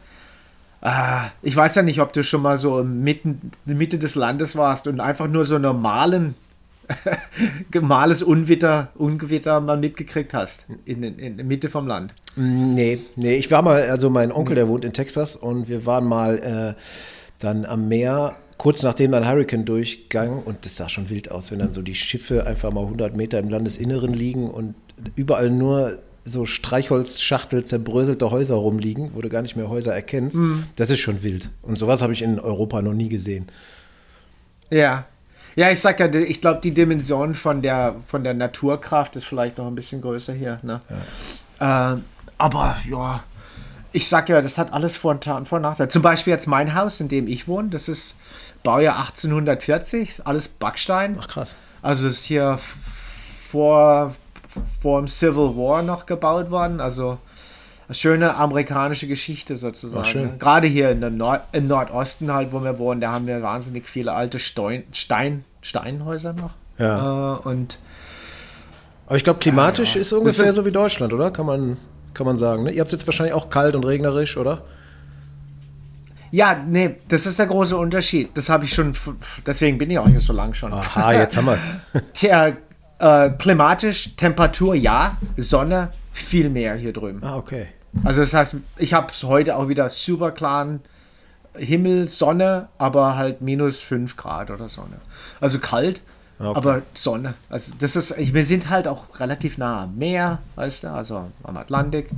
ah, ich weiß ja nicht, ob du schon mal so mitten, in der Mitte des Landes warst und einfach nur so normalen *laughs* gemales Unwetter, Ungewitter mal mitgekriegt hast in, in, in der Mitte vom Land. Nee, nee, ich war mal, also mein Onkel, der wohnt in Texas und wir waren mal äh, dann am Meer, kurz nachdem dann Hurricane durchgang und das sah schon wild aus, wenn dann so die Schiffe einfach mal 100 Meter im Landesinneren liegen und überall nur so Streichholzschachtel, zerbröselte Häuser rumliegen, wo du gar nicht mehr Häuser erkennst. Das ist schon wild. Und sowas habe ich in Europa noch nie gesehen. Ja. Ja, ich sag ja, ich glaube, die Dimension von der, von der Naturkraft ist vielleicht noch ein bisschen größer hier. Ne? Äh, aber ja, ich sag ja, das hat alles Vor- und Vor- und Nachteile. Zum Beispiel jetzt mein Haus, in dem ich wohne, das ist Baujahr 1840, alles Backstein. Ach krass. Also ist hier vor, vor dem Civil War noch gebaut worden. Also eine schöne amerikanische Geschichte sozusagen. Schön. Gerade hier in der Nord im Nordosten halt, wo wir wohnen, da haben wir wahnsinnig viele alte Stein, Stein, Steinhäuser noch. Ja. Äh, und Aber ich glaube, klimatisch ist ungefähr ist- so wie Deutschland, oder? Kann man, kann man sagen. Ne? Ihr habt es jetzt wahrscheinlich auch kalt und regnerisch, oder? Ja, nee, das ist der große Unterschied. Das habe ich schon, deswegen bin ich auch hier so lang schon. Aha, jetzt haben wir es. *laughs* Tja, äh, klimatisch, Temperatur ja, Sonne viel mehr hier drüben. ah, okay. Also das heißt, ich habe heute auch wieder super klaren Himmel, Sonne, aber halt minus 5 Grad oder Sonne. Also kalt, Okay. aber Sonne. Also das ist, wir sind halt auch relativ nah am Meer, weißt du, also am Atlantik.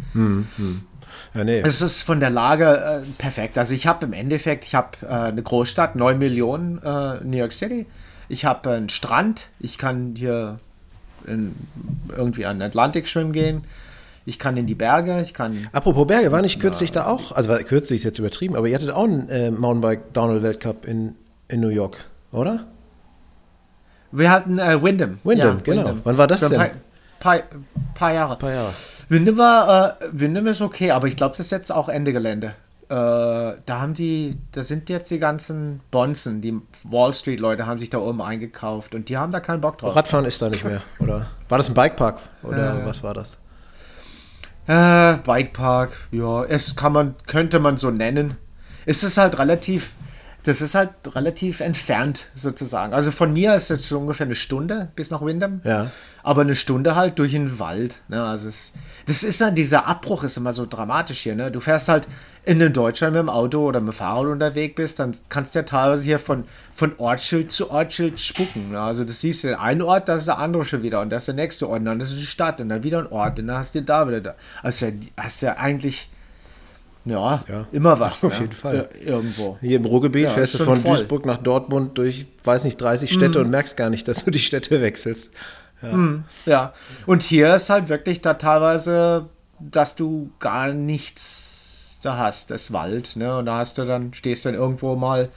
Ja, nee. Es ist von der Lage äh, perfekt. Also ich habe im Endeffekt, ich habe äh, eine Großstadt, 9 Millionen, äh, New York City. Ich habe einen Strand, ich kann hier in, irgendwie an den Atlantik schwimmen gehen. Ich kann in die Berge, ich kann Apropos Berge, war nicht kürzlich da auch, also kürzlich ist jetzt übertrieben, aber ihr hattet auch einen äh, Mountainbike-Downhill-Weltcup in, in New York, oder? Wir hatten äh, Wyndham. Wyndham, genau. Wann war das Vor ein denn? Paar, paar, paar Jahre. Ein paar Jahre. Wyndham war, äh, Wyndham ist okay, aber ich glaube, das ist jetzt auch Ende Gelände. Äh, da haben die, da sind jetzt die ganzen Bonzen, die Wall Street Leute haben sich da oben eingekauft und die haben da keinen Bock drauf. Radfahren ist da nicht mehr, oder? War das ein Bikepark oder was war das? Äh, Bikepark, ja, es kann man, könnte man so nennen. Es ist halt relativ, das ist halt relativ entfernt sozusagen. Also von mir ist jetzt so ungefähr eine Stunde bis nach Windham. Ja. Aber eine Stunde halt durch den Wald. Ne? Also es, das ist ja, dieser Abbruch ist immer so dramatisch hier. Ne? Du fährst halt in Deutschland mit dem Auto oder mit dem Fahrrad unterwegs bist, dann kannst du ja teilweise hier von, von Ortsschild zu Ortsschild spucken. Ne? Also das siehst du den einen Ort, das ist der andere schon wieder und das ist der nächste Ort und dann ist es eine Stadt und dann wieder ein Ort und dann hast du da wieder da. Also hast du ja eigentlich Ja, Ja. immer was. *laughs* Auf ne? jeden Fall. Ir- Irgendwo. Hier im Ruhrgebiet Ja, fährst du von voll. Duisburg nach Dortmund durch, weiß nicht, 30 Städte und merkst gar nicht, dass du die Städte wechselst. Ja. Und hier ist halt wirklich da teilweise, dass du gar nichts da hast. Das ist Wald, ne? Und da hast du dann, stehst dann irgendwo mal,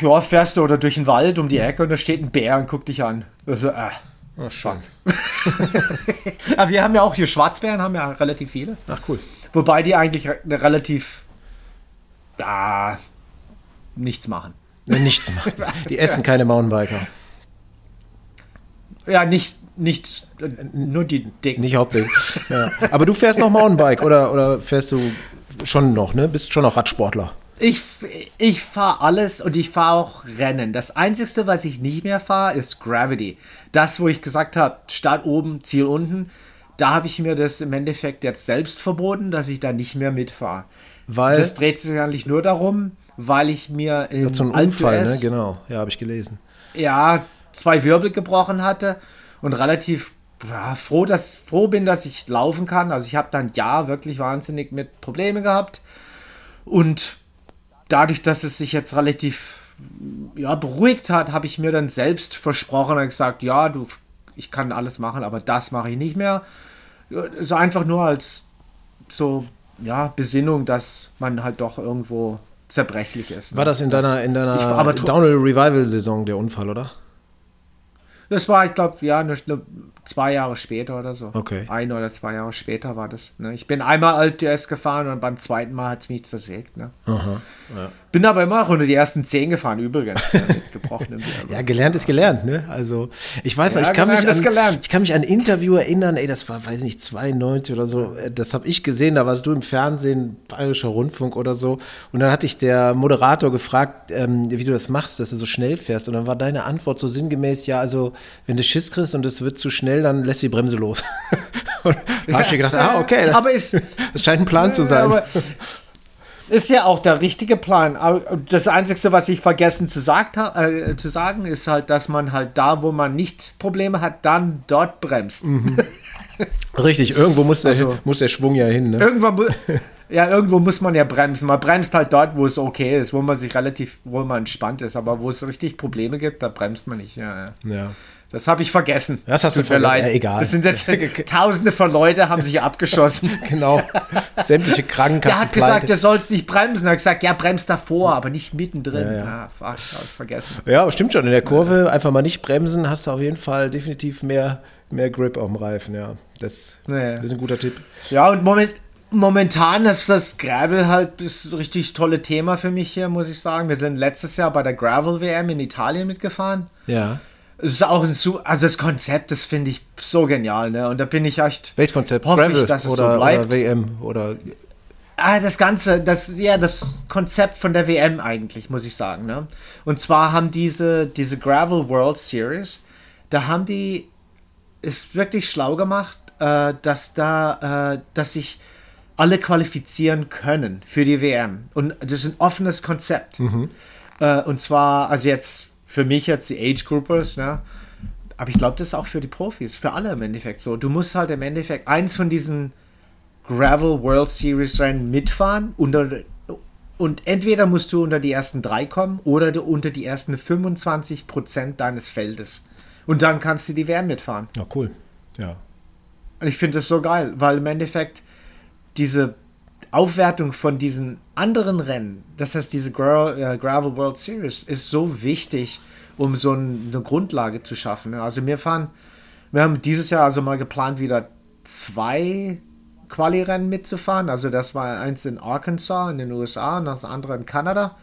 ja, fährst du oder durch den Wald um die Ecke und da steht ein Bär und guckt dich an. Also, äh. Ach, schön. *laughs* Aber wir haben ja auch hier Schwarzbären, haben ja relativ viele. Ach, cool. Wobei die eigentlich re relativ, ja, nichts machen. Ja, Nichts machen. Die essen keine Mountainbiker. Ja, nicht, nichts, äh, nur die Dicken. Nicht hauptsächlich. Ja. Aber du fährst noch Mountainbike oder, oder fährst du schon noch, ne? Bist schon noch Radsportler. Ich, ich fahre alles und ich fahre auch Rennen. Das Einzige, was ich nicht mehr fahre, ist Gravity. Das, wo ich gesagt habe, Start oben, Ziel unten. Da habe ich mir das im Endeffekt jetzt selbst verboten, dass ich da nicht mehr mitfahre. Weil Das dreht sich eigentlich nur darum, weil ich mir im ein Alpe Unfall, ne? Genau. Ja, habe ich gelesen. ja, zwei Wirbel gebrochen hatte und relativ ja, froh, dass, froh bin, dass ich laufen kann. Also ich habe dann ja wirklich wahnsinnig mit Problemen gehabt. Und dadurch, dass es sich jetzt relativ ja, beruhigt hat, habe ich mir dann selbst versprochen und gesagt, ja, du, ich kann alles machen, aber das mache ich nicht mehr. So einfach nur als so, ja, Besinnung, dass man halt doch irgendwo zerbrechlich ist. ne? War das in deiner, in deiner Downhill Revival Saison der Unfall, oder? Das war, ich glaube, ja, eine, eine, zwei Jahre später oder so. Okay. Ein oder zwei Jahre später war das. Ne? Ich bin einmal Alt-DS gefahren und beim zweiten Mal hat es mich zersägt. Ne? Bin aber immer noch unter die ersten zehn gefahren, übrigens. ja, mit gebrochenem. *laughs* Ja, gelernt ist gelernt, ne? Also, ich weiß noch, Ja, ich kann, mich an, ich kann mich an ein Interview erinnern, ey, das war, weiß nicht, 92 oder so, äh, das habe ich gesehen, da warst du im Fernsehen, Bayerischer Rundfunk oder so, und dann hatte ich der Moderator gefragt, ähm, wie du das machst, dass du so schnell fährst, und dann war deine Antwort so sinngemäß, ja, also, wenn du Schiss kriegst und es wird zu schnell, dann lässt die Bremse los. *laughs* und da habe ich mir gedacht, ah, okay, das, Aber ist, das scheint ein Plan zu sein. ist ja auch der richtige Plan. Aber das Einzige, was ich vergessen zu, sagt, äh, zu sagen, ist halt, dass man halt da, wo man nicht Probleme hat, dann dort bremst. Richtig, irgendwo muss der, Also- muss der Schwung ja hin, ne? Irgendwann *laughs* ja, irgendwo muss man ja bremsen. Man bremst halt dort, wo es okay ist, wo man sich relativ, wo man entspannt ist. Aber wo es richtig Probleme gibt, da bremst man nicht. Ja, ja. Das habe ich vergessen. Das hast du Tut vergessen. leid. Ja, egal. Das sind jetzt *laughs* *laughs* Tausende von Leute haben sich abgeschossen. *laughs* Genau. Sämtliche Krankenkassen. Der hat gesagt, der sollst nicht bremsen. Er hat gesagt, ja, bremst davor, aber nicht mittendrin. Ja, Ja, ja. fuck, hab ich vergessen. Ja, stimmt schon. In der Kurve einfach mal nicht bremsen, hast du auf jeden Fall definitiv mehr, mehr Grip auf dem Reifen. Ja, das, Ja. das ist ein guter Tipp. Ja, und moment, momentan ist das Gravel halt das richtig tolle Thema für mich hier, muss ich sagen. Wir sind letztes Jahr bei der Gravel WM in Italien mitgefahren. Ja. Es ist auch ein su also das Konzept, das finde ich so genial, ne? Und da bin ich echt. Welches Konzept? Hoffe ich, dass es so oder, bleibt. oder WM oder Ah, das Ganze, das, ja, das Konzept von der WM eigentlich, muss ich sagen, ne? Und zwar haben diese, diese Gravel World Series, da haben die, ist wirklich schlau gemacht, äh, dass da, äh, dass sich alle qualifizieren können für die WM. Und das ist ein offenes Konzept. Äh, und zwar, also jetzt für mich jetzt die Age Groupers, ne? Aber ich glaube, das ist auch für die Profis, für alle im Endeffekt so. Du musst halt im Endeffekt eins von diesen Gravel World Series Rennen mitfahren unter, und entweder musst du unter die ersten drei kommen oder du unter die ersten 25 Prozent deines Feldes. Und dann kannst du die WM mitfahren. Ja, cool. Ja. Und ich finde das so geil, weil im Endeffekt diese Aufwertung von diesen anderen Rennen, das heißt diese Gra äh, Gravel World Series, ist so wichtig, um so ein, eine Grundlage zu schaffen. Also wir fahren, wir haben dieses Jahr also mal geplant, wieder zwei Quali-Rennen mitzufahren. Also das war eins in Arkansas in den USA und das andere in Kanada.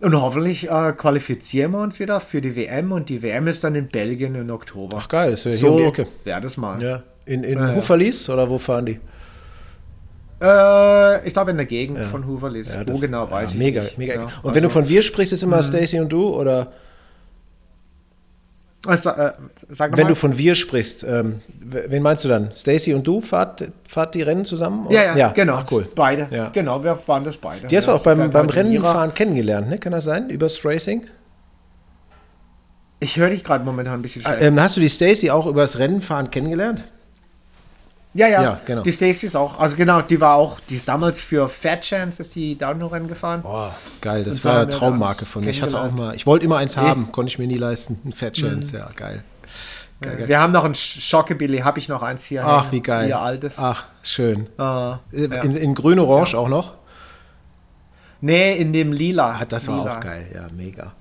Und hoffentlich äh, qualifizieren wir uns wieder für die WM und die WM ist dann in Belgien im Oktober. Ach geil, ist ja hier so um die Ecke. wäre das mal. Ja. In, in Ja, ja. Oder wo fahren die? Äh, ich glaube in der Gegend von Hooverlis. Ja, Wo genau weiß ja, ich mega, nicht. Mega, Ja, Und wenn du also- von wir sprichst, ist immer Stacy und du oder Also, äh, noch wenn mal. du von wir sprichst, ähm, wen meinst du dann? Stacy und du fahrt, fahrt die Rennen zusammen? ja, ja, genau. Ach, cool. Beide. Ja. Genau, wir waren das beide. Die hast du ja, auch beim, beim Rennenfahren kennengelernt, ne? Kann das sein? Übers Racing? Ich höre dich gerade momentan ein bisschen Ah, schlecht. Ähm, hast du die Stacy auch übers Rennenfahren kennengelernt? Ja, ja, Ja, genau. Die Stacy ist auch, also genau, die war auch, die ist damals für Fat Chance, ist die Downhill-Rennen gefahren. Boah, geil, das war eine Traummarke von mir. Ich hatte auch mal, ich wollte immer eins haben, konnte ich mir nie leisten. Ein Fat Chance, ja, geil. Geil, geil. Wir haben noch ein Schockabilly, habe ich noch eins hier. Ach, hängen, wie geil. Ihr altes. Ach, schön. Äh, ja. In, in grün-orange auch noch? Nee, in dem Lila. Ah, das war Lila. auch geil, ja, mega.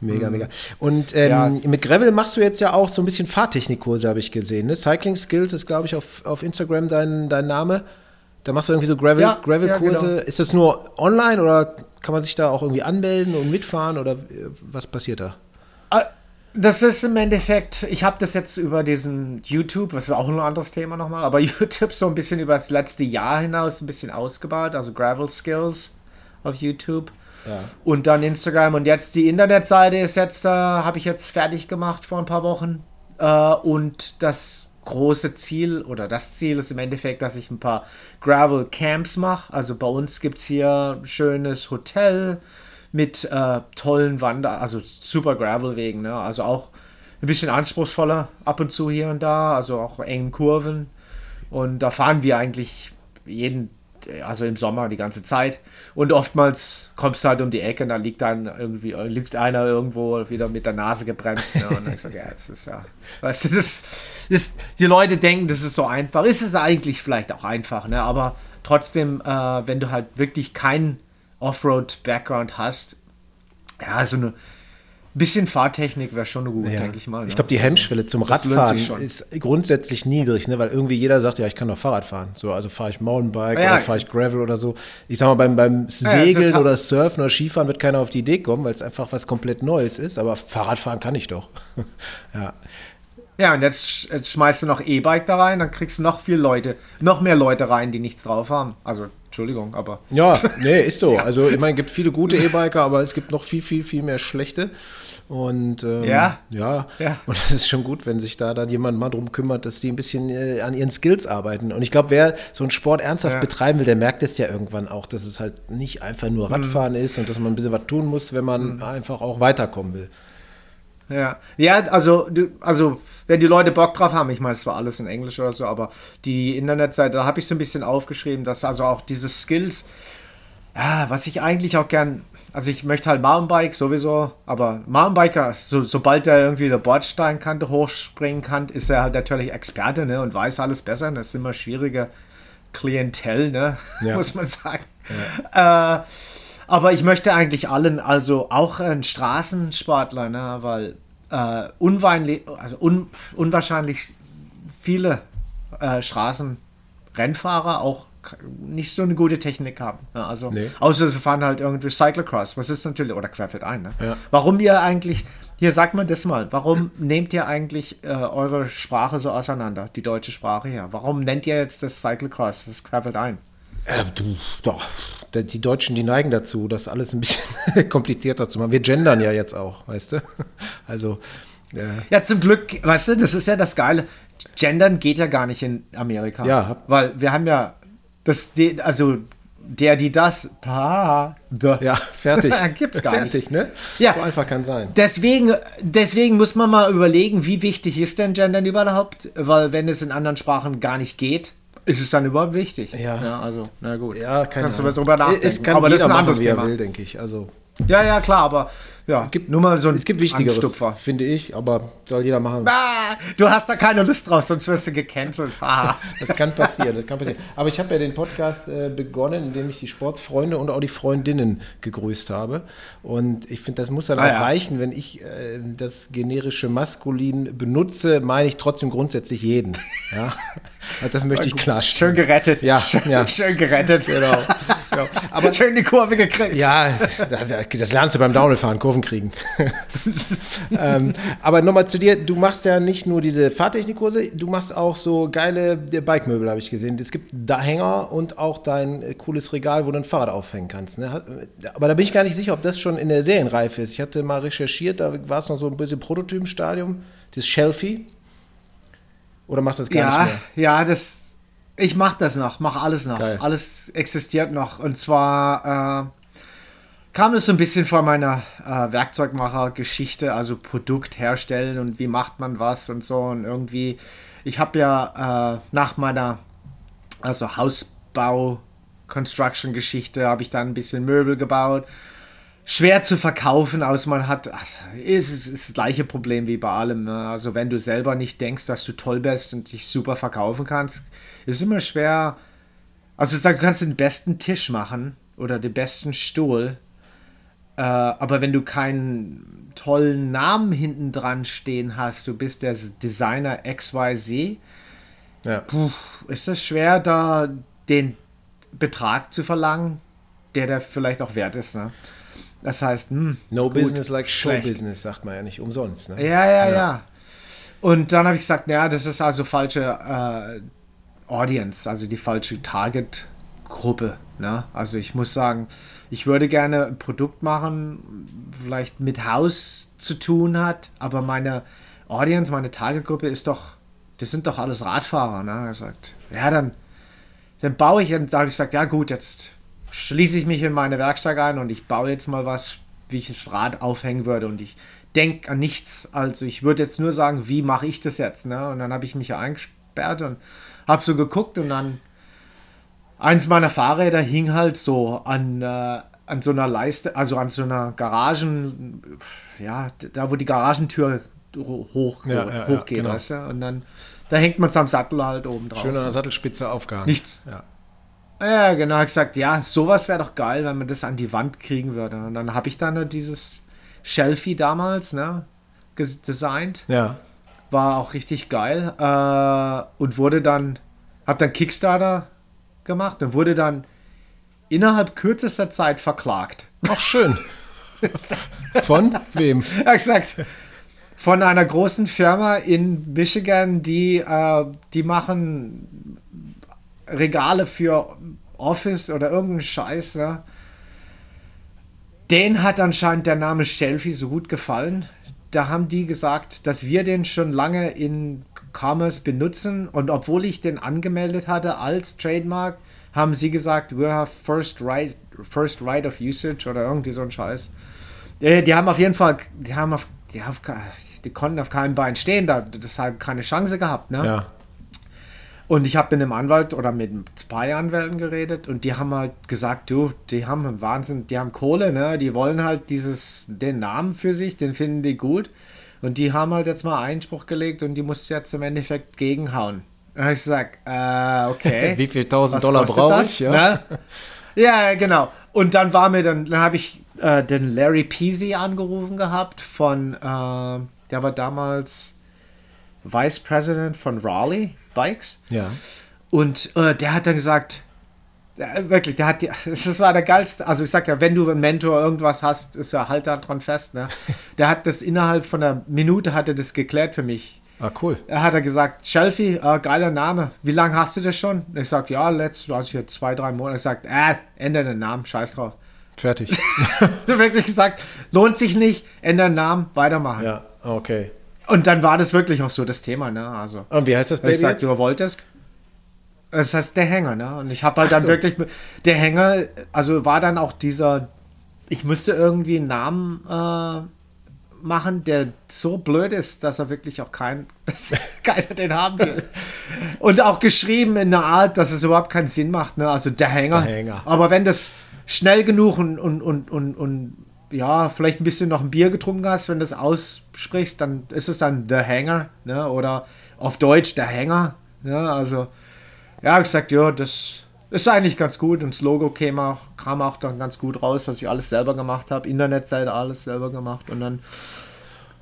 Mega, mega. Und ähm, Ja. mit Gravel machst du jetzt ja auch so ein bisschen Fahrtechnikkurse, habe ich gesehen. Ne? Cycling Skills ist, glaube ich, auf, auf Instagram dein, dein Name. Da machst du irgendwie so Gravel, Ja, Gravel-Kurse. ja, genau. Ist das nur online oder kann man sich da auch irgendwie anmelden und mitfahren oder äh, was passiert da? Ah, Das ist im Endeffekt, ich habe das jetzt über diesen YouTube, was ist auch ein anderes Thema nochmal, aber *laughs* YouTube so ein bisschen über das letzte Jahr hinaus ein bisschen ausgebaut, also Gravel Skills auf YouTube. Und dann Instagram und jetzt die Internetseite ist jetzt, äh, habe ich jetzt fertig gemacht vor ein paar Wochen. Äh, und das große Ziel oder das Ziel ist im Endeffekt, dass ich ein paar Gravel Camps mache. Also bei uns gibt es hier schönes Hotel mit äh, tollen Wander, also super Gravelwegen, ne? Also auch ein bisschen anspruchsvoller ab und zu hier und da, also auch engen Kurven. Und da fahren wir eigentlich jeden, also im Sommer die ganze Zeit. Und oftmals kommst du halt um die Ecke und da liegt dann irgendwie, liegt einer irgendwo wieder mit der Nase gebremst. Ne? Und dann ich gesagt, ja, das ist ja, weißt du, das ist, die Leute denken, das ist so einfach. Ist es eigentlich vielleicht auch einfach, ne? Aber trotzdem, äh, wenn du halt wirklich keinen Offroad-Background hast, ja, so eine bisschen Fahrtechnik wäre schon gut, Ja. denke ich mal. Ne? Ich glaube, die Hemmschwelle zum Radfahren ist grundsätzlich niedrig, ne? weil irgendwie jeder sagt, ja, ich kann doch Fahrrad fahren. So, also fahre ich Mountainbike Ja. oder fahre ich Gravel oder so. Ich sag mal, beim, beim Segeln ist- oder Surfen oder Skifahren wird keiner auf die Idee kommen, weil es einfach was komplett Neues ist. Aber Fahrradfahren kann ich doch. *laughs* ja. Ja, und jetzt, jetzt schmeißt du noch E-Bike da rein, dann kriegst du noch viel Leute, noch mehr Leute rein, die nichts drauf haben. Also, Entschuldigung, aber. Ja, nee, ist so. *laughs* Also, ich meine, es gibt viele gute E-Biker, aber es gibt noch viel, viel, viel mehr schlechte. Und ähm, Ja. ja, Ja. und es ist schon gut, wenn sich da dann jemand mal drum kümmert, dass die ein bisschen äh, an ihren Skills arbeiten. Und ich glaube, wer so einen Sport ernsthaft Ja. betreiben will, der merkt es ja irgendwann auch, dass es halt nicht einfach nur Radfahren Mhm. ist und dass man ein bisschen was tun muss, wenn man einfach auch weiterkommen will. Ja, ja also, du, also, wenn die Leute Bock drauf haben, ich meine, es war alles in Englisch oder so, aber die Internetseite, da habe ich so ein bisschen aufgeschrieben, dass also auch diese Skills, ja, was ich eigentlich auch gern, also ich möchte halt Mountainbike sowieso, aber Mountainbiker, so, sobald er irgendwie eine Bordsteinkante hochspringen kann, ist er halt natürlich Experte, ne, und weiß alles besser, das ist immer schwierige Klientel, ne, Ja. *laughs* muss man sagen. Äh, aber ich möchte eigentlich allen, also auch ein Straßensportler, ne, weil äh, unweinli- also un, unwahrscheinlich viele äh, Straßenrennfahrer auch nicht so eine gute Technik haben. Ja, also Nee. außer sie fahren halt irgendwie Cyclocross, was ist natürlich, oder querfeld ein. Ne? Ja. Warum ihr eigentlich, hier sagt man das mal, warum nehmt ihr eigentlich äh, eure Sprache so auseinander, die deutsche Sprache hier? Warum nennt ihr jetzt das Cyclocross, das querfeld ein? Äh, du, doch. Die Deutschen, die neigen dazu, das alles ein bisschen *laughs* komplizierter zu machen. Wir gendern ja jetzt auch, weißt du? *laughs* Also, äh, Ja, zum Glück, weißt du, das ist ja das Geile. Gendern geht ja gar nicht in Amerika. Ja, Weil wir haben ja das, die- also der, die, das, pa, the. ja, fertig. *laughs* Gibt's gar nicht. fertig, ne? Ja. So einfach kann sein. Deswegen, deswegen muss man mal überlegen, wie wichtig ist denn Gendern überhaupt? Weil wenn es in anderen Sprachen gar nicht geht, ist es dann überhaupt wichtig? Ja. also, na gut. Ja, keine Kannst du Ahnung. mal drüber nachdenken. Es kann aber das ist ein anderes machen, Thema. will, denke ich. Also, Ja, ja, klar, aber ja, gibt, nur mal so ein es gibt Wichtigeres, Anstupfer. finde ich, aber soll jeder machen. Ah, du hast da keine Lust drauf, sonst wirst du gecancelt. Ah. *laughs* Das kann passieren, das kann passieren. Aber ich habe ja den Podcast äh, begonnen, indem ich die Sportsfreunde und auch die Freundinnen gegrüßt habe. Und ich finde, das muss dann Ah, auch ja. reichen, wenn ich äh, das generische Maskulin benutze, meine ich trotzdem grundsätzlich jeden. Ja? Also das möchte ich Schön klarstellen. gerettet. Ja, schön, ja. schön gerettet. Genau. Ja. *laughs* Aber schön die Kurve gekriegt. Ja, das, das lernst du beim Downhillfahren, Kurven kriegen. *laughs* ähm, aber nochmal zu dir, du machst ja nicht nur diese Fahrtechnikkurse, du machst auch so geile äh, Bikemöbel, habe ich gesehen. Es gibt da Hänger und auch dein äh, cooles Regal, wo du ein Fahrrad aufhängen kannst. Ne? Hat- Aber da bin ich gar nicht sicher, ob das schon in der Serienreife ist. Ich hatte mal recherchiert, da war es noch so ein bisschen Prototypenstadium, das Shelfie. Oder machst du das gar ja, nicht mehr? ja, das. Ich mach das noch, mach alles noch. Geil. Alles existiert noch. Und zwar äh, kam es so ein bisschen von meiner äh, Werkzeugmacher-Geschichte, also Produkt herstellen und wie macht man was und so. Und irgendwie ich habe ja äh, nach meiner also Hausbau Construction Geschichte habe ich dann ein bisschen Möbel gebaut. Schwer zu verkaufen, aus man hat, ist, ist das gleiche Problem wie bei allem. Ne? Also wenn du selber nicht denkst, dass du toll bist und dich super verkaufen kannst, ist immer schwer. Also du kannst den besten Tisch machen oder den besten Stuhl, äh, aber wenn du keinen tollen Namen hinten dran stehen hast, du bist der Designer XYZ, ja. puh, ist es schwer, da den Betrag zu verlangen, der der vielleicht auch wert ist. Ne? Das heißt, hm, no gut, business like show business, sagt man ja nicht umsonst. Ne? Ja, ja, ja, ja. Und dann habe ich gesagt, ja, das ist also falsche äh, Audience, also die falsche Target-Gruppe. Ne? Also ich muss sagen, ich würde gerne ein Produkt machen, vielleicht mit Haus zu tun hat, aber meine Audience, meine Target-Gruppe ist doch, das sind doch alles Radfahrer. Ne? Er sagt, ja, dann dann baue ich und sage ich gesagt, ja gut, jetzt schließe ich mich in meine Werkstatt ein und ich baue jetzt mal was, wie ich das Rad aufhängen würde und ich denke an nichts. Also ich würde jetzt nur sagen, wie mache ich das jetzt? Ne? Und dann habe ich mich ja eingesperrt und habe so geguckt und dann eins meiner Fahrräder hing halt so an, äh, an so einer Leiste, also an so einer Garagen, ja, da wo die Garagentür hoch, ja, ja, hochgeht, genau. weißt du? Und dann da hängt man es am Sattel halt oben drauf. Schön an der Sattelspitze aufgehangen. Nichts. Ja. Ja, genau. Ich gesagt, ja, sowas wäre doch geil, wenn man das an die Wand kriegen würde. Und dann habe ich dann dieses Shelfie damals, ne, designt. Ja. War auch richtig geil. Äh, und wurde dann, habe dann Kickstarter gemacht und wurde dann innerhalb kürzester Zeit verklagt. Ach, schön. Von wem? *laughs* Gesagt, von einer großen Firma in Michigan, die, äh, die machen Regale für Office oder irgendeinen Scheiß. Ja. Den hat anscheinend der Name Shelfie so gut gefallen. Da haben die gesagt, dass wir den schon lange in Commerce benutzen und obwohl ich den angemeldet hatte als Trademark, haben sie gesagt, we have first right, first right of usage oder irgendwie so ein Scheiß. Die, die haben auf jeden Fall, die haben auf, die, auf, die konnten auf keinem Bein stehen, da deshalb keine Chance gehabt, ne? Ja. Und ich habe mit einem Anwalt oder mit zwei Anwälten geredet und die haben halt gesagt, du, die haben Wahnsinn, die haben Kohle, ne? Die wollen halt dieses, den Namen für sich, den finden die gut. Und die haben halt jetzt mal Einspruch gelegt und die muss jetzt im Endeffekt gegenhauen. Und habe ich gesagt, äh, okay. *laughs* Wie viel tausend Dollar brauche ich? Ja? Ne? ja, genau. Und dann war mir dann, dann habe ich äh, den Larry Peasy angerufen gehabt von, äh, der war damals Vice President von Raleigh Bikes. Ja. Und äh, der hat dann gesagt, der, wirklich, der hat die, *laughs* das war der geilste. Also ich sag ja, wenn du einen Mentor irgendwas hast, ist er halt daran fest. Ne? *laughs* Der hat das innerhalb von einer Minute hat er das geklärt für mich. Ah, cool. Er hat er gesagt, Shelfie, äh, geiler Name. Wie lange hast du das schon? Ich sag, ja, letzt, also hier zwei, drei Monate. Er sagt, äh, ändere den Namen, scheiß drauf. Fertig. *laughs* du wirklich gesagt, lohnt sich nicht, ändere den Namen, weitermachen. Ja, okay. Und dann war das wirklich auch so das Thema, ne? Also, Und wie heißt das Baby? Ich sag, du wolltest. Das heißt der Hänger, ne? Und ich habe halt Ach dann so. wirklich. Der Hänger, also war dann auch dieser. Ich musste irgendwie einen Namen äh, machen, der so blöd ist, dass er wirklich auch kein, *laughs* dass keiner den haben will. Und auch geschrieben in einer Art, dass es überhaupt keinen Sinn macht, ne? Also der Hänger. Der Hänger. Aber wenn das schnell genug und, und, und, und, und ja, vielleicht ein bisschen noch ein Bier getrunken hast, wenn du das aussprichst, dann ist es dann The Hanger, ne? Oder auf Deutsch der Hänger. Ne? Also, ja, habe ich gesagt, ja, das ist eigentlich ganz gut. Und das Logo kam auch, kam auch dann ganz gut raus, was ich alles selber gemacht habe. Internetseite alles selber gemacht. Und dann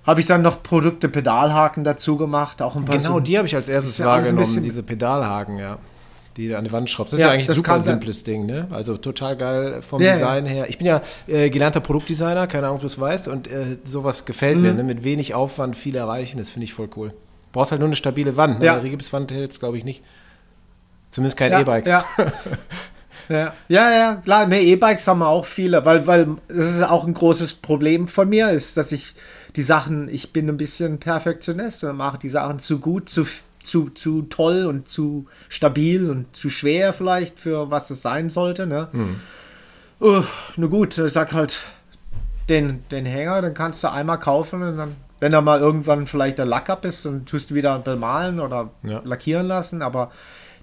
habe ich dann noch Produkte Pedalhaken dazu gemacht. Auch ein paar genau, so, die habe ich als erstes wahrgenommen, diese Pedalhaken, ja die du an die Wand schraubst. Das ja, ist ja eigentlich ein super simples Ding, ne? Also total geil vom ja, Design her. Ich bin ja äh, gelernter Produktdesigner, keine Ahnung, ob du es weißt, und äh, sowas gefällt mhm. mir, ne? Mit wenig Aufwand viel erreichen, das finde ich voll cool. Brauchst halt nur eine stabile Wand, ne? Ja. Eine Gipswand hält es, glaube ich, nicht. Zumindest kein E-Bike. Ja. ja. ja, ja, klar. Ne, E-Bikes haben wir auch viele, weil, weil das ist auch ein großes Problem von mir, ist, dass ich die Sachen, ich bin ein bisschen Perfektionist und mache die Sachen zu gut, zu zu, zu toll und zu stabil und zu schwer vielleicht für was es sein sollte. Ne? Mhm. Uh, na gut, ich sag halt, den, den Hänger, den kannst du einmal kaufen und dann, wenn er mal irgendwann vielleicht der Lack ab ist, dann tust du wieder bemalen oder Ja. lackieren lassen, aber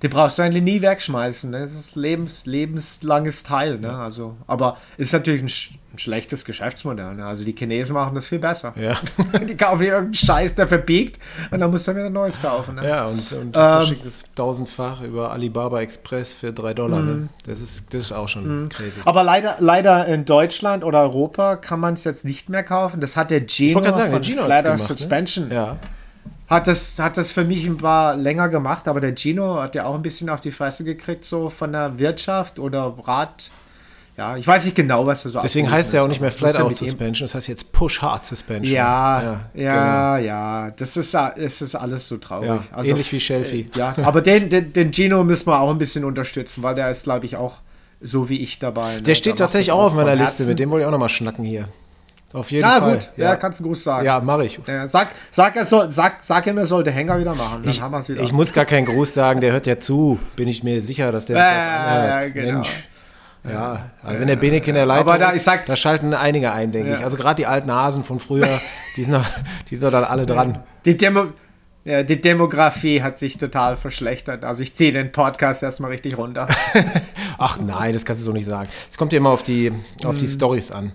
den brauchst du eigentlich nie wegschmeißen. Ne? Das ist lebens, lebenslanges Teil. Ne? Also, aber ist natürlich ein, sch ein schlechtes Geschäftsmodell. Ne? Also die Chinesen machen das viel besser. Ja. *laughs* die kaufen irgendeinen Scheiß, der verbiegt und dann musst du wieder Neues kaufen. Ne? Ja, und, und Ähm, verschickt es tausendfach über Alibaba Express für drei Dollar. Mhm. Ne? Das, ist, das ist auch schon crazy. Aber leider, leider in Deutschland oder Europa kann man es jetzt nicht mehr kaufen. Das hat der gerade sagen, von der Gino hat's Flatter gemacht, ne? Suspension Ja. Hat das, hat das für mich ein paar länger gemacht, aber der Gino hat ja auch ein bisschen auf die Fresse gekriegt, so von der Wirtschaft oder Rat. Ja, ich weiß nicht genau, was er so Deswegen heißt es ja auch nicht mehr ja Flat Out Suspension, das heißt jetzt Push Hard Suspension. Ja, ja, genau. ja, das ist, es ist alles so traurig. Ja, Also, ähnlich wie Shelfie. ja, aber den, den, den Gino müssen wir auch ein bisschen unterstützen, weil der ist, glaube ich, auch so wie ich dabei. ne? Der steht macht tatsächlich das auch auf meiner Liste, mit dem wollte ich auch nochmal schnacken hier. Auf jeden Ja, Fall. gut, ja, kannst du einen Gruß sagen. Ja, mache ich. Ja, sag, sag, er soll, sag, sag ihm, er soll den Hänger wieder machen. Dann Ich, haben wir es wieder. ich muss gar keinen Gruß sagen, der hört ja zu. Bin ich mir sicher, dass der Ja, das ja, ja, genau. Mensch. Ja, also wenn der Beneke in der Leitung Aber da- ist, ich sag- da schalten einige ein, denke Ja. ich. Also gerade die alten Hasen von früher, *laughs* die sind, noch, die sind doch dann alle dran. Die, Demo ja, die Demografie hat sich total verschlechtert. Also ich ziehe den Podcast erstmal richtig runter. *laughs* Ach nein, das kannst du so nicht sagen. Es kommt ja immer auf die, auf die Stories an.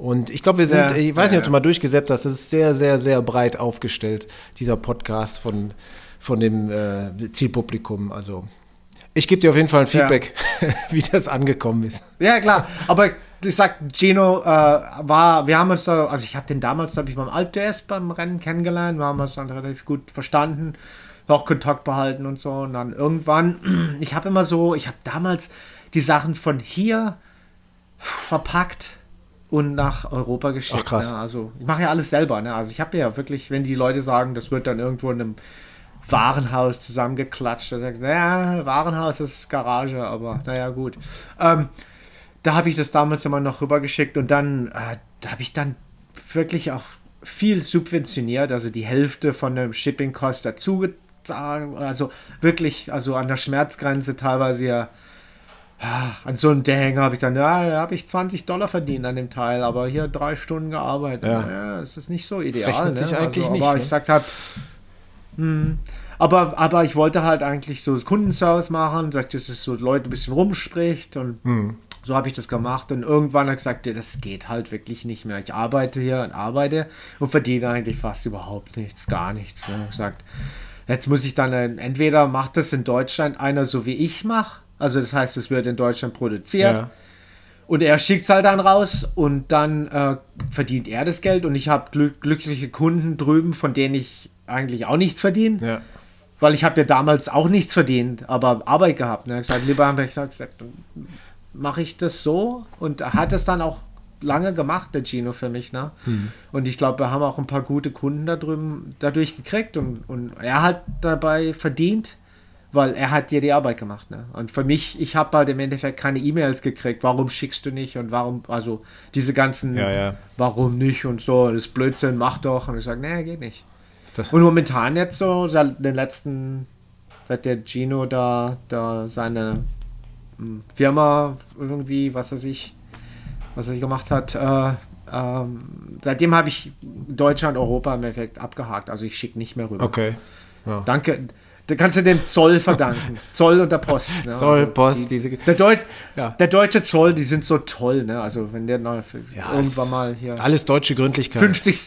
Und ich glaube, wir sind, Ja, ich weiß nicht, ob ja. du mal durchgesäppt hast, das ist sehr, sehr, sehr breit aufgestellt, dieser Podcast von, von dem äh, Zielpublikum. Also ich gebe dir auf jeden Fall ein Ja. Feedback, *laughs* wie das angekommen ist. ja, klar. Aber ich sag, Gino äh, war, wir haben uns da, also ich habe den damals, habe ich beim Alp DS beim Rennen kennengelernt, wir haben uns dann relativ gut verstanden, auch Kontakt behalten und so. Und dann irgendwann, *clears throat* ich habe immer so, ich habe damals die Sachen von hier verpackt und nach Europa geschickt. Ach, krass. Ne? Also ich mache ja alles selber. Ne? Also ich habe ja wirklich, wenn die Leute sagen, das wird dann irgendwo in einem Warenhaus zusammengeklatscht, dann sag ich, naja, Warenhaus ist Garage, aber naja, gut. Ähm, da habe ich das damals immer noch rübergeschickt und dann, äh, da habe ich dann wirklich auch viel subventioniert, also die Hälfte von dem Shipping-Cost dazu also wirklich, also an der Schmerzgrenze teilweise ja, an so einem Dänger habe ich dann, ja, da habe ich 20 Dollar verdient an dem Teil, aber hier drei Stunden gearbeitet. Ja. Ja, es ist nicht so ideal. Rechnet ne? sich eigentlich also, nicht, Aber ne? ich sag halt, hm, aber, aber ich wollte halt eigentlich so Kundenservice machen, sagt, dass es so Leute ein bisschen rumspricht und Hm. so habe ich das gemacht und irgendwann habe ich gesagt, das geht halt wirklich nicht mehr. Ich arbeite hier und arbeite und verdiene eigentlich fast überhaupt nichts, gar nichts. Ne? Ich gesagt, jetzt muss ich dann, äh, entweder macht das in Deutschland einer so wie ich mache, also das heißt, es wird in Deutschland produziert Ja. und er schickt es halt dann raus und dann äh, verdient er das Geld und ich habe glück glückliche Kunden drüben, von denen ich eigentlich auch nichts verdiene. Ja. Weil ich habe ja damals auch nichts verdient, aber Arbeit gehabt. Ne? Ich gesagt, lieber habe ich gesagt, dann mache ich das so. Und er hat es dann auch lange gemacht, der Gino für mich. Ne? Und ich glaube, wir haben auch ein paar gute Kunden da drüben dadurch gekriegt und, und er hat dabei verdient, weil er hat dir die Arbeit gemacht. Ne? Und für mich, ich habe halt im Endeffekt keine E-Mails gekriegt. Warum schickst du nicht und warum, also diese ganzen, Ja, ja. warum nicht und so, das Blödsinn, mach doch. Und ich sage, nee, geht nicht. Das- Und momentan jetzt so, seit den letzten, seit der Gino da, da seine hm, Firma irgendwie, was weiß ich, was er gemacht hat, äh, ähm, seitdem habe ich Deutschland, Europa im Endeffekt abgehakt. Also ich schicke nicht mehr rüber. Okay. Ja. Danke. Da kannst du dem Zoll verdanken. *laughs* Zoll und der Post. Ne? Zoll, Also Post, die, diese- der, Deut Ja. der deutsche Zoll, die sind so toll. Ne? Also wenn der noch Ja, irgendwann mal hier Alles deutsche Gründlichkeit. 50,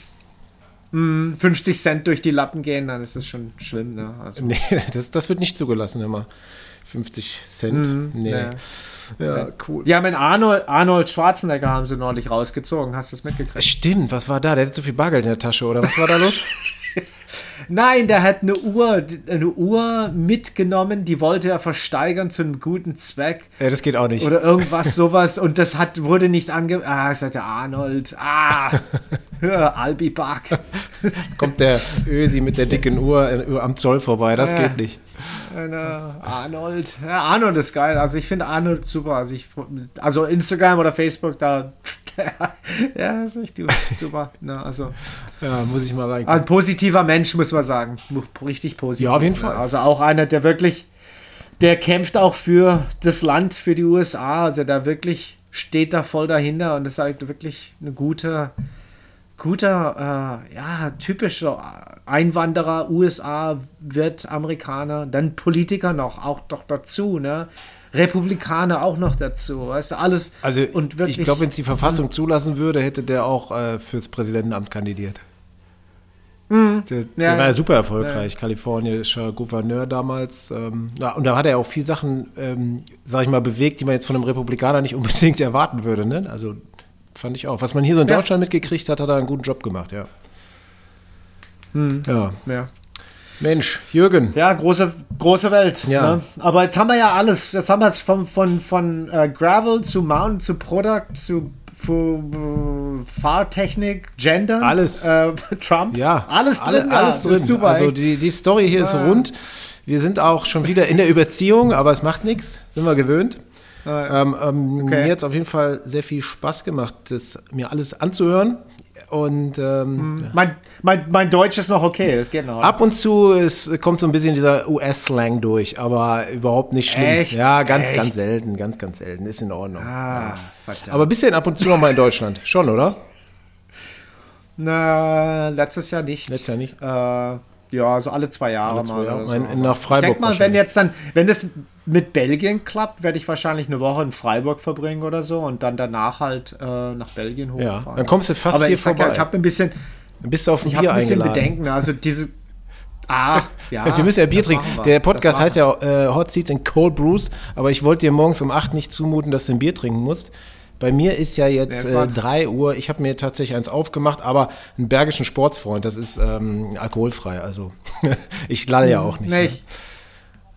mh, 50 Cent durch die Lappen gehen, dann ist das schon schlimm. Ne? Also, *laughs* Nee, das, das wird nicht zugelassen immer. 50 Cent. nee. ja. Ja, cool. Die haben einen Arnold, Arnold Schwarzenegger haben sie neulich rausgezogen. Hast du das mitgekriegt? Stimmt, was war da? Der hatte zu viel Bargeld in der Tasche, oder was war da los? *laughs* *laughs* Nein, der hat eine Uhr, eine Uhr mitgenommen, die wollte er versteigern zu einem guten Zweck. ja, das geht auch nicht. Oder irgendwas, *laughs* sowas. Und das hat, wurde nicht ange... Ah, sagt der Arnold. Ah, be back. *laughs* Kommt der Ösi mit der dicken Uhr äh, am Zoll vorbei, das Ja. geht nicht. Arnold. Ja, Arnold ist geil. Also ich finde Arnold super. Also, ich, also Instagram oder Facebook, da... *laughs* ja, ist echt super. Ne, also Ja, muss ich mal rein. ein positiver Mensch, muss man sagen. Richtig positiv. Ja, auf jeden? Fall. Also auch einer, der wirklich... Der kämpft auch für das Land, für die USA. Also da wirklich steht da voll dahinter und ist halt wirklich eine gute guter, äh, ja, typischer Einwanderer, USA wird Amerikaner, dann Politiker noch, auch doch dazu, ne? Republikaner auch noch dazu, weißt du, alles. Also und wirklich, ich glaube, wenn es die Verfassung zulassen würde, hätte der auch äh, fürs Präsidentenamt kandidiert. Der, der Mhm. Ja. war ja super erfolgreich, kalifornischer Gouverneur damals. Ähm, ja, und da hat er auch viel Sachen, ähm, sag ich mal, bewegt, die man jetzt von einem Republikaner nicht *laughs* unbedingt erwarten würde. Ne? Also fand ich auch. Was man hier so in Ja. Deutschland mitgekriegt hat, hat er einen guten Job gemacht, ja. Hm. Ja. ja. Mensch, Jürgen. Ja, große, große Welt. Ja. Ne? Aber jetzt haben wir ja alles. Jetzt haben wir es von, von, von äh, Gravel zu Mount zu Product zu, Fahrtechnik, Gender, Alles. äh, *laughs* Trump. Ja, alles alle- drin. ja. alles Das drin. ist super. also die, die Story hier ist Ja. rund. Wir sind auch schon wieder in der Überziehung, aber es macht nichts, sind wir gewöhnt. Ja. Ähm, ähm, Okay. Mir hat es auf jeden Fall sehr viel Spaß gemacht, das mir alles anzuhören. Und ähm, mein, mein, mein Deutsch ist noch okay, das geht noch. ab und zu es kommt so ein bisschen dieser US-Slang durch, aber überhaupt nicht schlimm. Echt? Ja, ganz, Echt? ganz selten, ganz, ganz selten. Ist in Ordnung. ah, verdammt. Aber bist du denn ab und zu noch mal in Deutschland? Schon, oder? Na, letztes Jahr nicht. Letztes Jahr nicht? Äh, ja, so alle zwei Jahre Alle zwei mal. Jahre. so. In- in- nach ich Freiburg denke mal, wenn jetzt dann, wenn das mit Belgien klappt, werde ich wahrscheinlich eine Woche in Freiburg verbringen oder so und dann danach halt äh, nach Belgien Ja, hochfahren. dann kommst du fast Aber hier ich vorbei. ja, ich habe ein bisschen, Dann bist du auf ein ich Bier ein bisschen eingeladen. Bedenken. Also diese, ah, ja. *laughs* Ja, wir müssen ja Bier trinken. Der Podcast heißt ja äh, Hot Seats and Cold Brews, aber ich wollte dir morgens um 8 nicht zumuten, dass du ein Bier trinken musst. Bei mir ist ja jetzt es äh, war- 3 Uhr. Ich habe mir tatsächlich eins aufgemacht, aber einen bergischen Sportsfreund, das ist ähm, alkoholfrei. Also *laughs* ich lall ja auch nicht. Nee, ne? ich,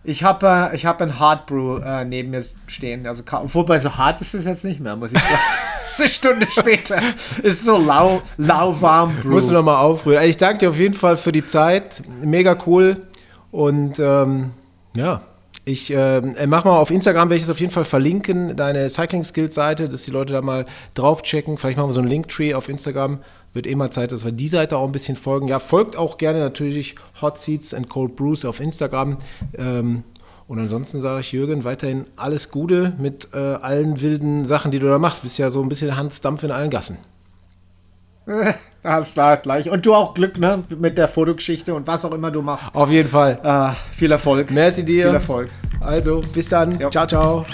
ich habe äh, ich hab ein Hard Brew äh, neben mir stehen. Also, wobei so hart ist es jetzt nicht mehr, muss ich sagen. *laughs* eine Stunde später. Ist so lau, lauwarm Brew. Musst du noch mal aufrühren. Also ich danke dir auf jeden Fall für die Zeit. Mega cool. Und ähm, ja, ich äh, mach mal auf Instagram, werde ich es auf jeden Fall verlinken, deine Cycling Skills Seite, dass die Leute da mal drauf checken. Vielleicht machen wir so einen Linktree auf Instagram. Wird eh mal Zeit, dass wir die Seite auch ein bisschen folgen. Ja, folgt auch gerne natürlich Hot Seats and Cold Brews auf Instagram. Ähm, und ansonsten sage ich Jürgen weiterhin alles Gute mit äh, allen wilden Sachen, die du da machst. Bist ja so ein bisschen Hans Dampf in allen Gassen. *laughs* Alles klar, gleich. Und du auch Glück, ne? Mit der Fotogeschichte und was auch immer du machst. Auf jeden Fall. Äh, viel Erfolg. Merci dir. Viel Erfolg. Also, bis dann. Ja. Ciao, ciao.